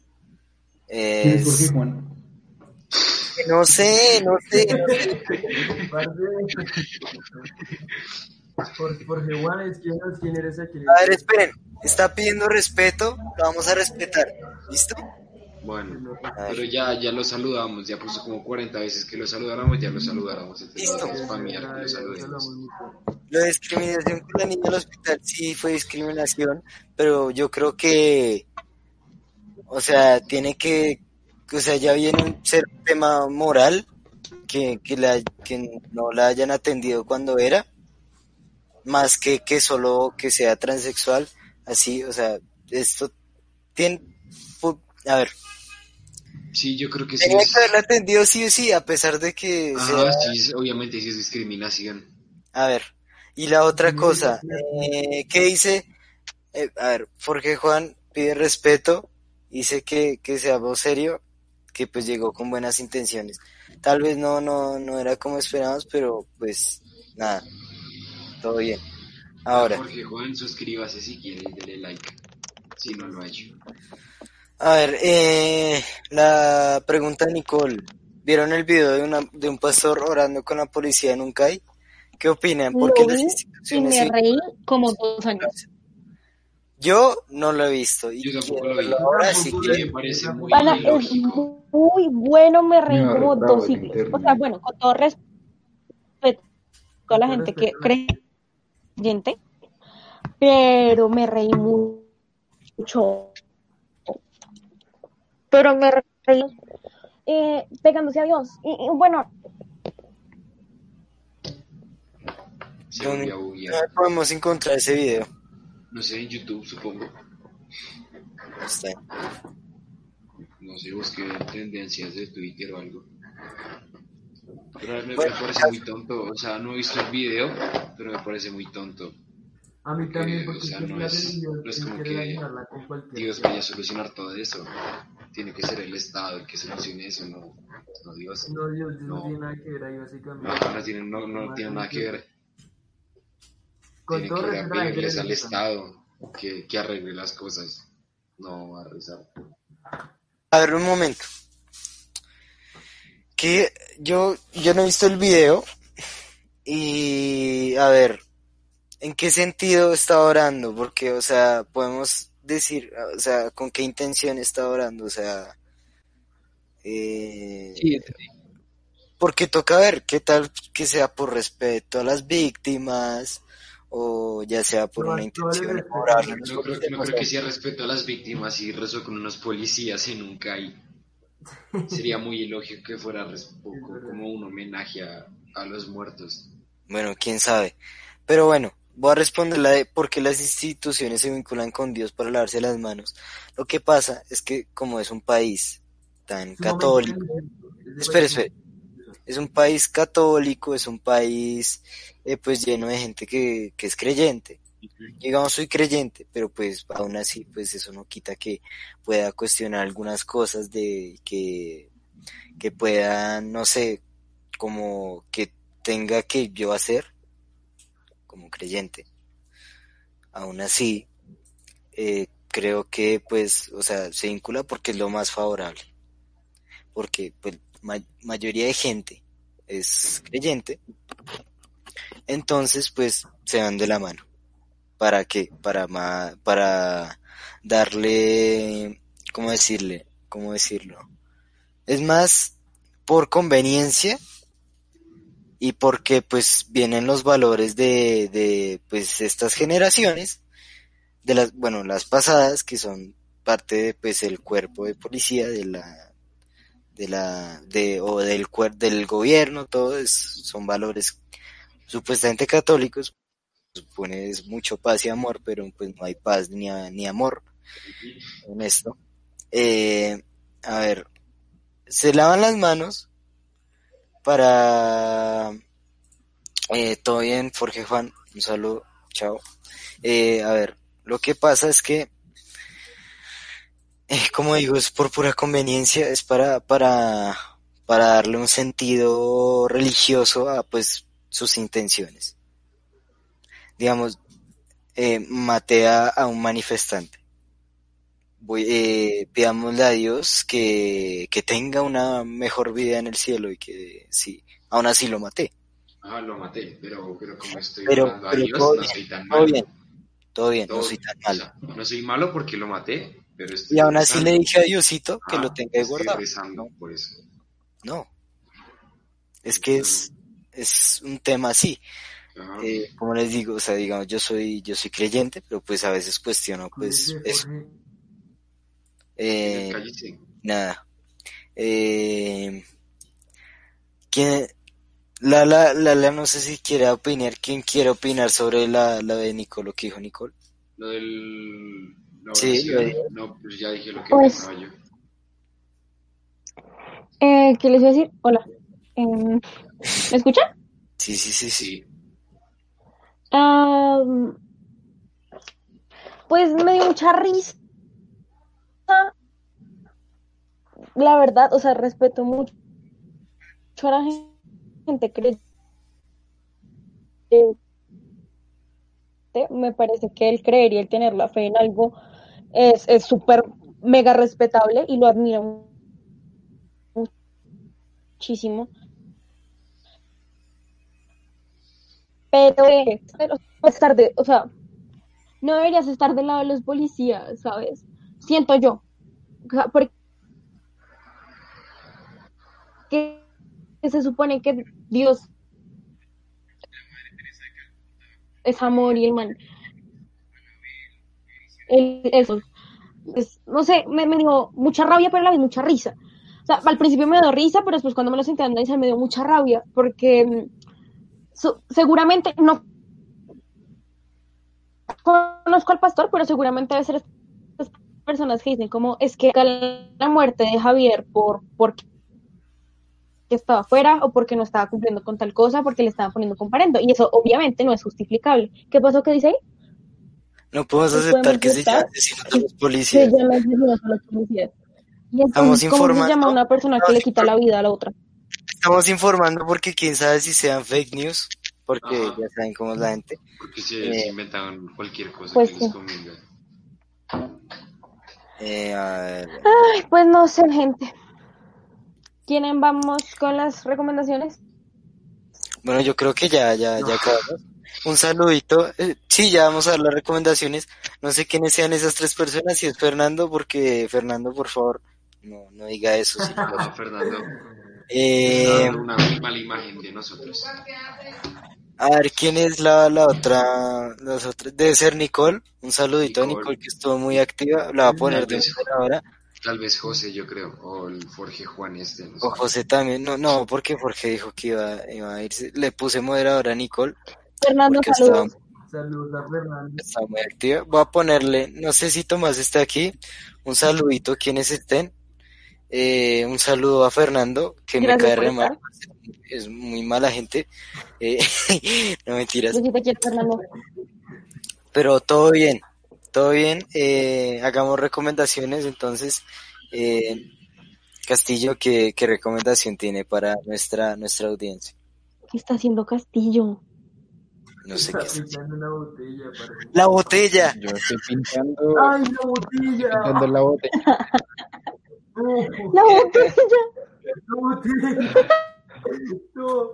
es... No sé, no sé. No sé. Jorge Juan, ¿quién eres aquí? A ver, esperen está pidiendo respeto, lo vamos a respetar. ¿Listo? Bueno, pero ya, ya lo saludamos, ya puso como 40 veces que lo saludáramos, ya lo saludáramos. Listo. lo, de discriminación con la niña del hospital sí fue discriminación, pero yo creo que, o sea, tiene que, o sea, ya viene un ser tema moral que, que, la, que no la hayan atendido cuando era, más que que solo que sea transexual así, o sea, esto tiene, a ver. Sí, yo creo que sí. Tenía que haberla atendido sí o sí, a pesar de que... Ah, sí, obviamente sí es discriminación. A ver, y la otra cosa, eh, ¿qué dice? Eh, a ver, Jorge Juan pide respeto, dice que, que sea voz serio, que pues llegó con buenas intenciones. Tal vez no, no, no era como esperábamos, pero pues nada, todo bien. Ahora. Jorge Juan, suscríbase si quiere y dele like. Si no lo ha hecho. A ver, eh, la pregunta de Nicole. ¿Vieron el video de, una, de un pastor orando con la policía en un CAI? ¿Qué opinan? Porque las instituciones... Y me reí como dos años. Yo no lo he visto. Yo tampoco lo he visto. Ahora sí que... Me parece muy, es muy bueno, me reí como dos siglos. O sea, bueno, con todo respeto a la gente que cree creyente, pero me reí mucho. Pero me reí eh, pegándose a Dios. Y, y bueno, Se volvió a buguear. ¿Dónde podemos encontrar ese video? No sé, en YouTube supongo. Está ahí. No sé, busqué tendencias de Twitter o algo. Pero me, me Bueno, parece muy tonto. O sea, no he visto el video, pero me parece muy tonto. A mí Porque, también, o porque sea, no es- no como que Dios vaya a solucionar todo eso. Tiene que ser el Estado el que solucione eso, no, no Dios. No, Dios, Dios no. No. tiene nada que ver ahí, básicamente. No, no tiene, no, no tiene nada que ver. Con todo que pedirles al. Estado que, que arregle las cosas. No a rezar. A ver, un momento. Que yo, yo no he visto el video y a ver, ¿en qué sentido está orando? Porque, o sea, podemos decir, o sea, ¿con qué intención está orando? O sea, eh, Sí, porque toca ver qué tal que sea por respeto a las víctimas o ya sea por No, una intención de cobrarle No creo, no creo que sea respeto a las víctimas y rezo con unos policías en un CAI. Sería muy ilógico que fuera como un homenaje a, a los muertos. Bueno, quién sabe. Pero bueno, voy a responder la de por qué las instituciones se vinculan con Dios para lavarse las manos. Lo que pasa es que como es un país tan católico, Espere, espere. es un país católico, es un país eh, pues lleno de gente que, que es creyente. Digamos, soy creyente, pero pues aún así, pues eso no quita que pueda cuestionar algunas cosas de que, que puedan, no sé, como que tenga que yo hacer como creyente. Aún así, eh, creo que pues, o sea, se vincula porque es lo más favorable. Porque pues ma- mayoría de gente es creyente. Entonces, pues se van de la mano. ¿Para qué? Para ma- para darle, ¿cómo decirle? ¿Cómo decirlo? Es más por conveniencia y porque pues vienen los valores de, de pues estas generaciones de las bueno las pasadas que son parte de pues el cuerpo de policía de la de la de o del del gobierno todo es, son valores supuestamente católicos supone es mucho paz y amor pero pues no hay paz ni, a- ni amor en esto Eh, a ver se lavan las manos para eh, todo bien, Jorge Juan, un saludo, chao. Eh, a ver, lo que pasa es que, como digo, es por pura conveniencia, es para, para, para darle un sentido religioso a pues sus intenciones. Digamos, eh, maté a, a un manifestante. Voy, eh, pidámosle a Dios que, que tenga una mejor vida en el cielo y que sí, aún así lo maté. Ah, lo maté, pero, pero como estoy Pero, a Dios, todo no bien, soy tan todo malo. bien, todo bien, no Todo- soy tan o malo. sea, no soy malo porque lo maté, pero estoy Y aún así le dije a Diosito que Ah, lo tenga ahí estoy guardado. por eso. No, es que es, es un tema así. Eh, como les digo, o sea, digamos, yo soy, yo soy creyente, pero pues a veces cuestiono, pues, eso. Eh, nada. Eh, ¿quién, la, la, la, la, no sé si quiere opinar, ¿quién quiere opinar sobre la, la de Nicole, lo que dijo Nicole? Lo del... la Sí, oración, lo de- No, pues ya dije lo que Pues- pensaba yo. eh, ¿qué les iba a decir? Hola. Em, ¿Me escuchan? Sí, sí, sí, sí. Ah, pues me dio mucha risa. La verdad, o sea, respeto mucho a la gente creyente. Me parece que el creer y el tener la fe en algo es es súper mega respetable y lo admiro muchísimo. Pero eh, estar de, o sea, no deberías estar del lado de los policías, ¿sabes? Siento yo. O sea, porque se supone que Dios es amor y el man. El, eso. Es, no sé, me, me dio mucha rabia, pero a la vez mucha risa. O sea, al principio me dio risa, pero después cuando me lo senté analizar me dio mucha rabia, porque mm, su- seguramente no conozco al pastor, pero seguramente debe ser estas personas que dicen como es que la muerte de Javier por porque estaba afuera o porque no estaba cumpliendo con tal cosa, porque le estaban poniendo comparendo. Y eso obviamente no es justificable. ¿Qué pasó? ¿Qué dice ahí? No podemos No aceptar podemos que se llame asesinato a los Que policías. a los policías. Y entonces, ¿cómo se llama una persona que le quita la vida a la otra? Estamos informando porque quién sabe si sean fake news, porque Ajá. ya saben cómo es la gente. Porque se, Eh, se cualquier cosa pues que sí. les convenga. Eh, a ver, Ay, pues no sé, gente. ¿Quieren vamos con las recomendaciones? Bueno, yo creo que ya, ya, ya acabamos. Un saludito. Eh, sí, ya vamos a dar las recomendaciones. No sé quiénes sean esas tres personas, si es Fernando, porque Fernando, por favor, no, no diga eso. No, Fernando, Eh, está una muy mala imagen de nosotros. a ver, ¿quién es la, la otra? Las otras? Debe ser Nicole. Un saludito a Nicole. Nicole, que estuvo muy activa. La va a poner de ahora. Tal vez José, yo creo, o el Jorge Juan este. no. O José también. No, no, porque Jorge dijo que iba, iba a irse. Le puse moderadora a Nicole, Fernando, estaba, saludos. Saludos a Fernando. estaba muy activa. Voy a ponerle, no sé si Tomás está aquí. Un saludito, quienes estén. Eh, un saludo a Fernando, que me cae re mal. Es muy mala gente. Eh, no mentiras. Pero todo bien, todo bien. Eh, hagamos recomendaciones. Entonces, eh, Castillo, ¿qué, qué recomendación tiene para nuestra, nuestra audiencia? ¿Qué está haciendo Castillo? No sé qué es. botella. La botella. Yo estoy pintando, ¡Ay, la botella! pintando la botella. ¡Oh, La botella. la botella! No.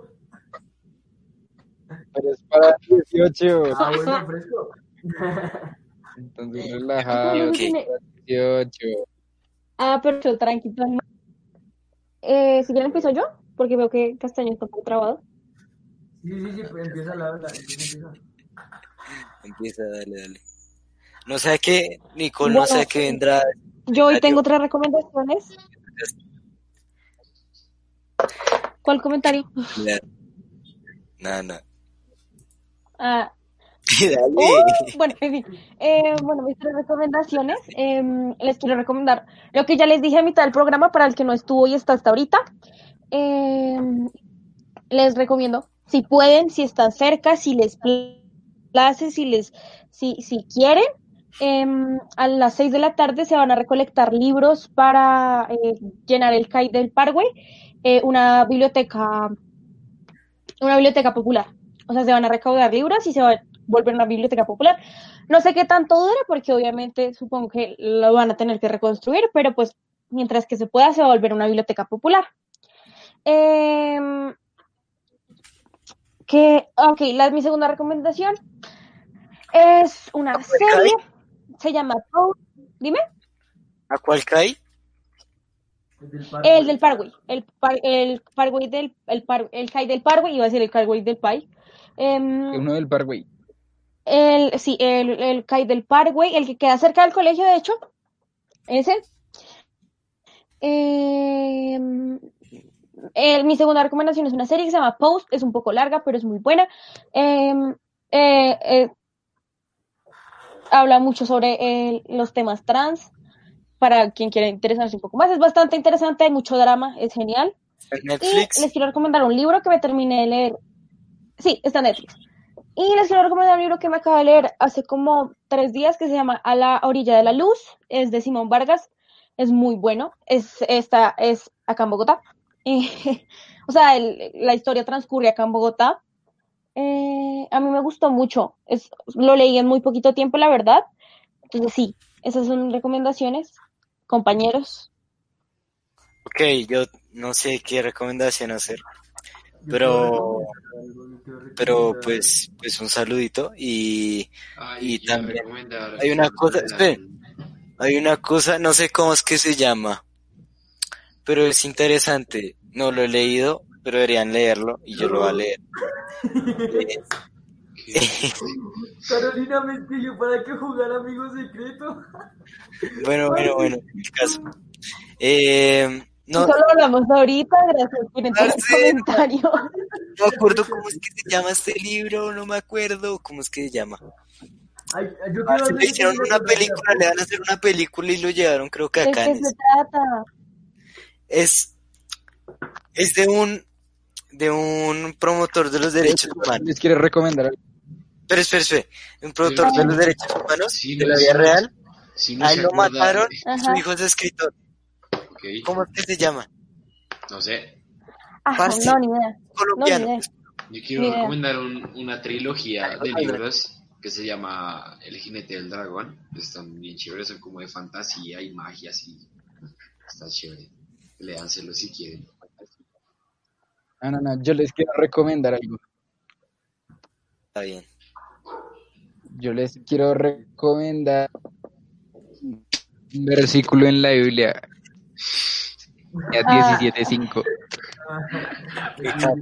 Pero es para 18. Ah, bueno, fresco. Entonces relajado. Bueno, ok. tiene- 18. Ah, pero tranqui, tranqui. Eh, si quieren empiezo yo, porque veo que Castaño está un poco trabado. Sí, sí, sí, pues empieza la habla. Empieza, empieza. Empieza, dale, dale. No sé qué, Nicole, no sé qué vendrá. Yo hoy tengo tres recomendaciones. ¿Cuál comentario? Nada, nada. Ah. Oh, bueno, en fin. Eh, bueno, mis tres recomendaciones. em, les quiero recomendar lo que ya les dije a mitad del programa para el que no estuvo y está hasta ahorita. Em, les recomiendo, si pueden, si están cerca, si les place, si les, si, si quieren, em, a las seis de la tarde se van a recolectar libros para eh, llenar el CAI del Parkway, eh, una biblioteca, una biblioteca popular. O sea, se van a recaudar libros y se va a volver una biblioteca popular. No sé qué tanto dura, porque obviamente supongo que lo van a tener que reconstruir, pero pues mientras que se pueda, se va a volver una biblioteca popular. Em, que, ok, la, mi segunda recomendación es una serie, se llama Toad. Dime, ¿A cuál cae? El del parque. el del Parkway, el, par, el Parkway del, el, par, el Kai del Parkway, iba a decir el Parkway del Pai. Em, Uno del Parkway. El, sí, el, el CAI del Parkway, el que queda cerca del colegio, de hecho. Ese. Eh, el- mi segunda recomendación es una serie que se llama Post, es un poco larga, pero es muy buena. Eh, eh, eh, habla mucho sobre eh, los temas trans, para quien quiera interesarse un poco más. Es bastante interesante, hay mucho drama, es genial. ¿En Y Netflix? les quiero recomendar un libro que me terminé de leer. Sí, está en Netflix. Y les quiero recomendar un libro que me acabo de leer hace como tres días que se llama A la orilla de la luz. Es de Simón Vargas. Es muy bueno. Es, esta es acá en Bogotá. Eh, o sea, el- la historia transcurre acá en Bogotá. Eh, a mí me gustó mucho. Es, lo leí en muy poquito tiempo, la verdad. Entonces, sí, esas son mis recomendaciones, compañeros. Ok, yo no sé qué recomendación hacer, pero- pero pues, pues un saludito y Ay, Y también hay una cosa- esperen. hay una cosa, no sé cómo es que se llama, pero es interesante, no lo he leído, pero deberían leerlo y yo lo voy a leer. Carolina me escribió para que jugara Amigo Secreto. Bueno, bueno, bueno, en el caso. Eh, no, Solo hablamos ahorita, gracias por el comentario. no me acuerdo cómo es que se llama este libro, no me acuerdo cómo es que se llama. Ay, yo Ah, le hicieron una película, le van a hacer una película y lo llevaron creo que ¿De a qué se trata? Es, es de un de un promotor de los derechos humanos. ¿Les quiero recomendar algo? Pero espera, espera, un promotor de los derechos humanos Sí, de la vida real. Si no A él se lo mataron, su hijo es escritor. Ok, ¿Cómo es que se llama? no sé. Ah, no, ni idea. No, ni Colombiano. idea. Yo quiero Ni recomendar un- una trilogía de libros que se llama El jinete del dragón. Están bien chéveres, son como de fantasía y magia, así. Está chévere. Léanselo si quieren. No, no, no, yo les quiero recomendar algo. Está bien. Yo les quiero recomendar un versículo en la Biblia. Ah. 17.5. Qué capo.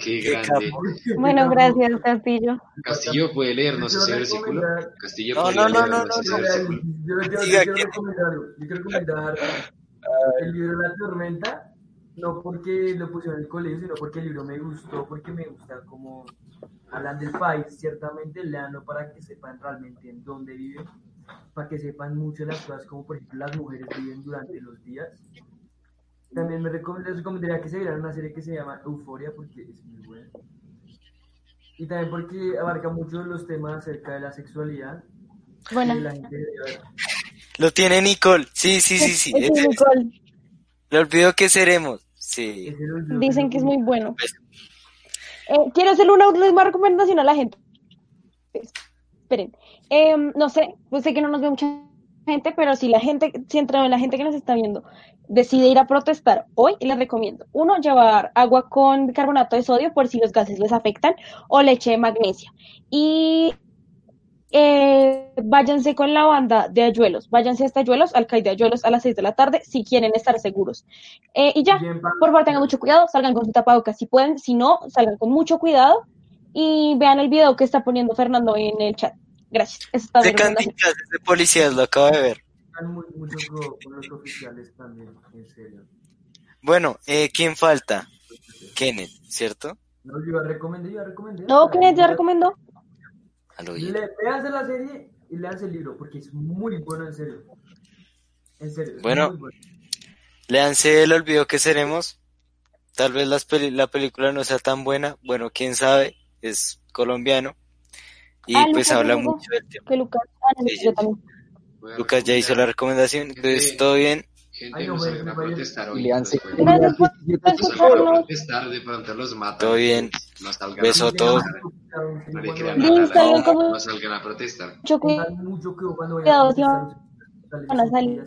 Qué Qué grande. Bueno, gracias, Castillo. Castillo puede leernos ese versículo. Castillo No, puede no, no, no, ese no, versículo. Yo, yo- yo Diga quiero recomendar algo. Yo quiero recomendar el libro La Tormenta, no porque lo pusieron en el colegio, sino porque el libro me gustó, porque me gusta como hablan del país, ciertamente leanlo para que sepan realmente en dónde viven, para que sepan mucho de las cosas, como por ejemplo las mujeres viven durante los días. También me recom- les recomendaría que se vieran una serie que se llama Euforia, porque es muy buena. Y también porque abarca mucho los temas acerca de la sexualidad. Bueno, la gente. Lo tiene Nicole. Sí, sí, sí, sí. Nicole. Le olvidó que seremos. Sí. Dicen que es muy bueno. Eh, quiero hacerle una última recomendación a la gente. Esperen. Em, no sé, pues sé que no nos ve mucha gente, pero si la gente, si entre la gente que nos está viendo decide ir a protestar hoy, les recomiendo, uno, llevar agua con bicarbonato de sodio por si los gases les afectan, o leche de magnesia. Y eh, váyanse con la banda de Ayuelos, váyanse hasta Ayuelos, al CAI de Ayuelos a las 6 de la tarde, si quieren estar seguros. Eh, y ya, por favor, tengan mucho cuidado, salgan con su tapabocas si pueden, si no, salgan con mucho cuidado y vean el video que está poniendo Fernando en el chat. Gracias. Eso está De policías, lo acabo de ver. Están muy- muchos co- con los oficiales también, en serio. Bueno, eh, ¿quién falta? Kenneth, ¿cierto? No, yo ya recomendé, yo ya recomendé. No, Kenneth ya recomendó. Le, léanse la serie y léanse el libro, porque es muy bueno, en serio. En serio. Bueno. bueno. Léanse El olvido que seremos. Tal vez las peli- la película no sea tan buena. Bueno, quién sabe. Es colombiano. Y Ah, pues Lucas habla mucho del tema. Que Lucas. ah, no, Sí, Lucas ya hizo la recomendación. Entonces, todo bien. Gente, no, salgan a protestar hoy. A escucharnos. protestar, de pronto los matan. Todo bien. No salgan Beso a protestar. No salgan con no salgan a protestar. mucho cuidado van a salir.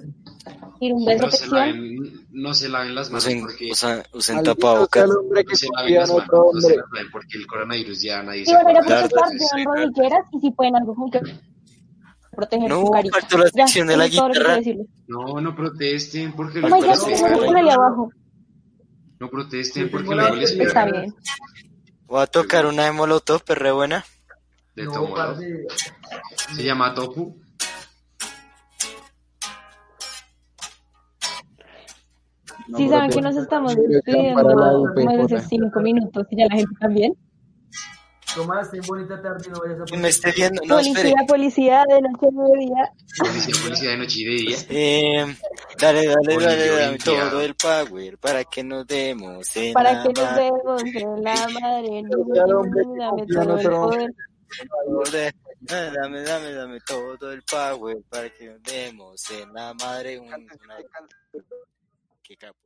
Ir un beso No se laven, no se laven las manos Usen, porque usan, usen Maldito tapabocas. no se laven las manos, no se laven porque el coronavirus ya nadie se van a rodilleras y si pueden algo con que proteger No, su Ya, de la guitarra. decirles. No, no protesten porque No, de una ahí abajo. No protesten porque tengo luego la- les Está bien. Voy a tocar una de Molotov, pero re buena. de No, parce, Se llama Topu. No, Sí, saben que nos estamos despidiendo UP, hace cinco minutos y ya la gente también. Tomás, ten bonita tarde, no vayas a Que me esté viendo. No, espere. Policía, policía, de noche de día. Policía, policía de noche y de día. Eh, dale, dale, dale, dame todo el power para que nos demos en Para la que nos demos en la madre. Dame todo el poder. Dame, dame, dame todo el power para que nos demos en la madre. Un, una... Qué capo.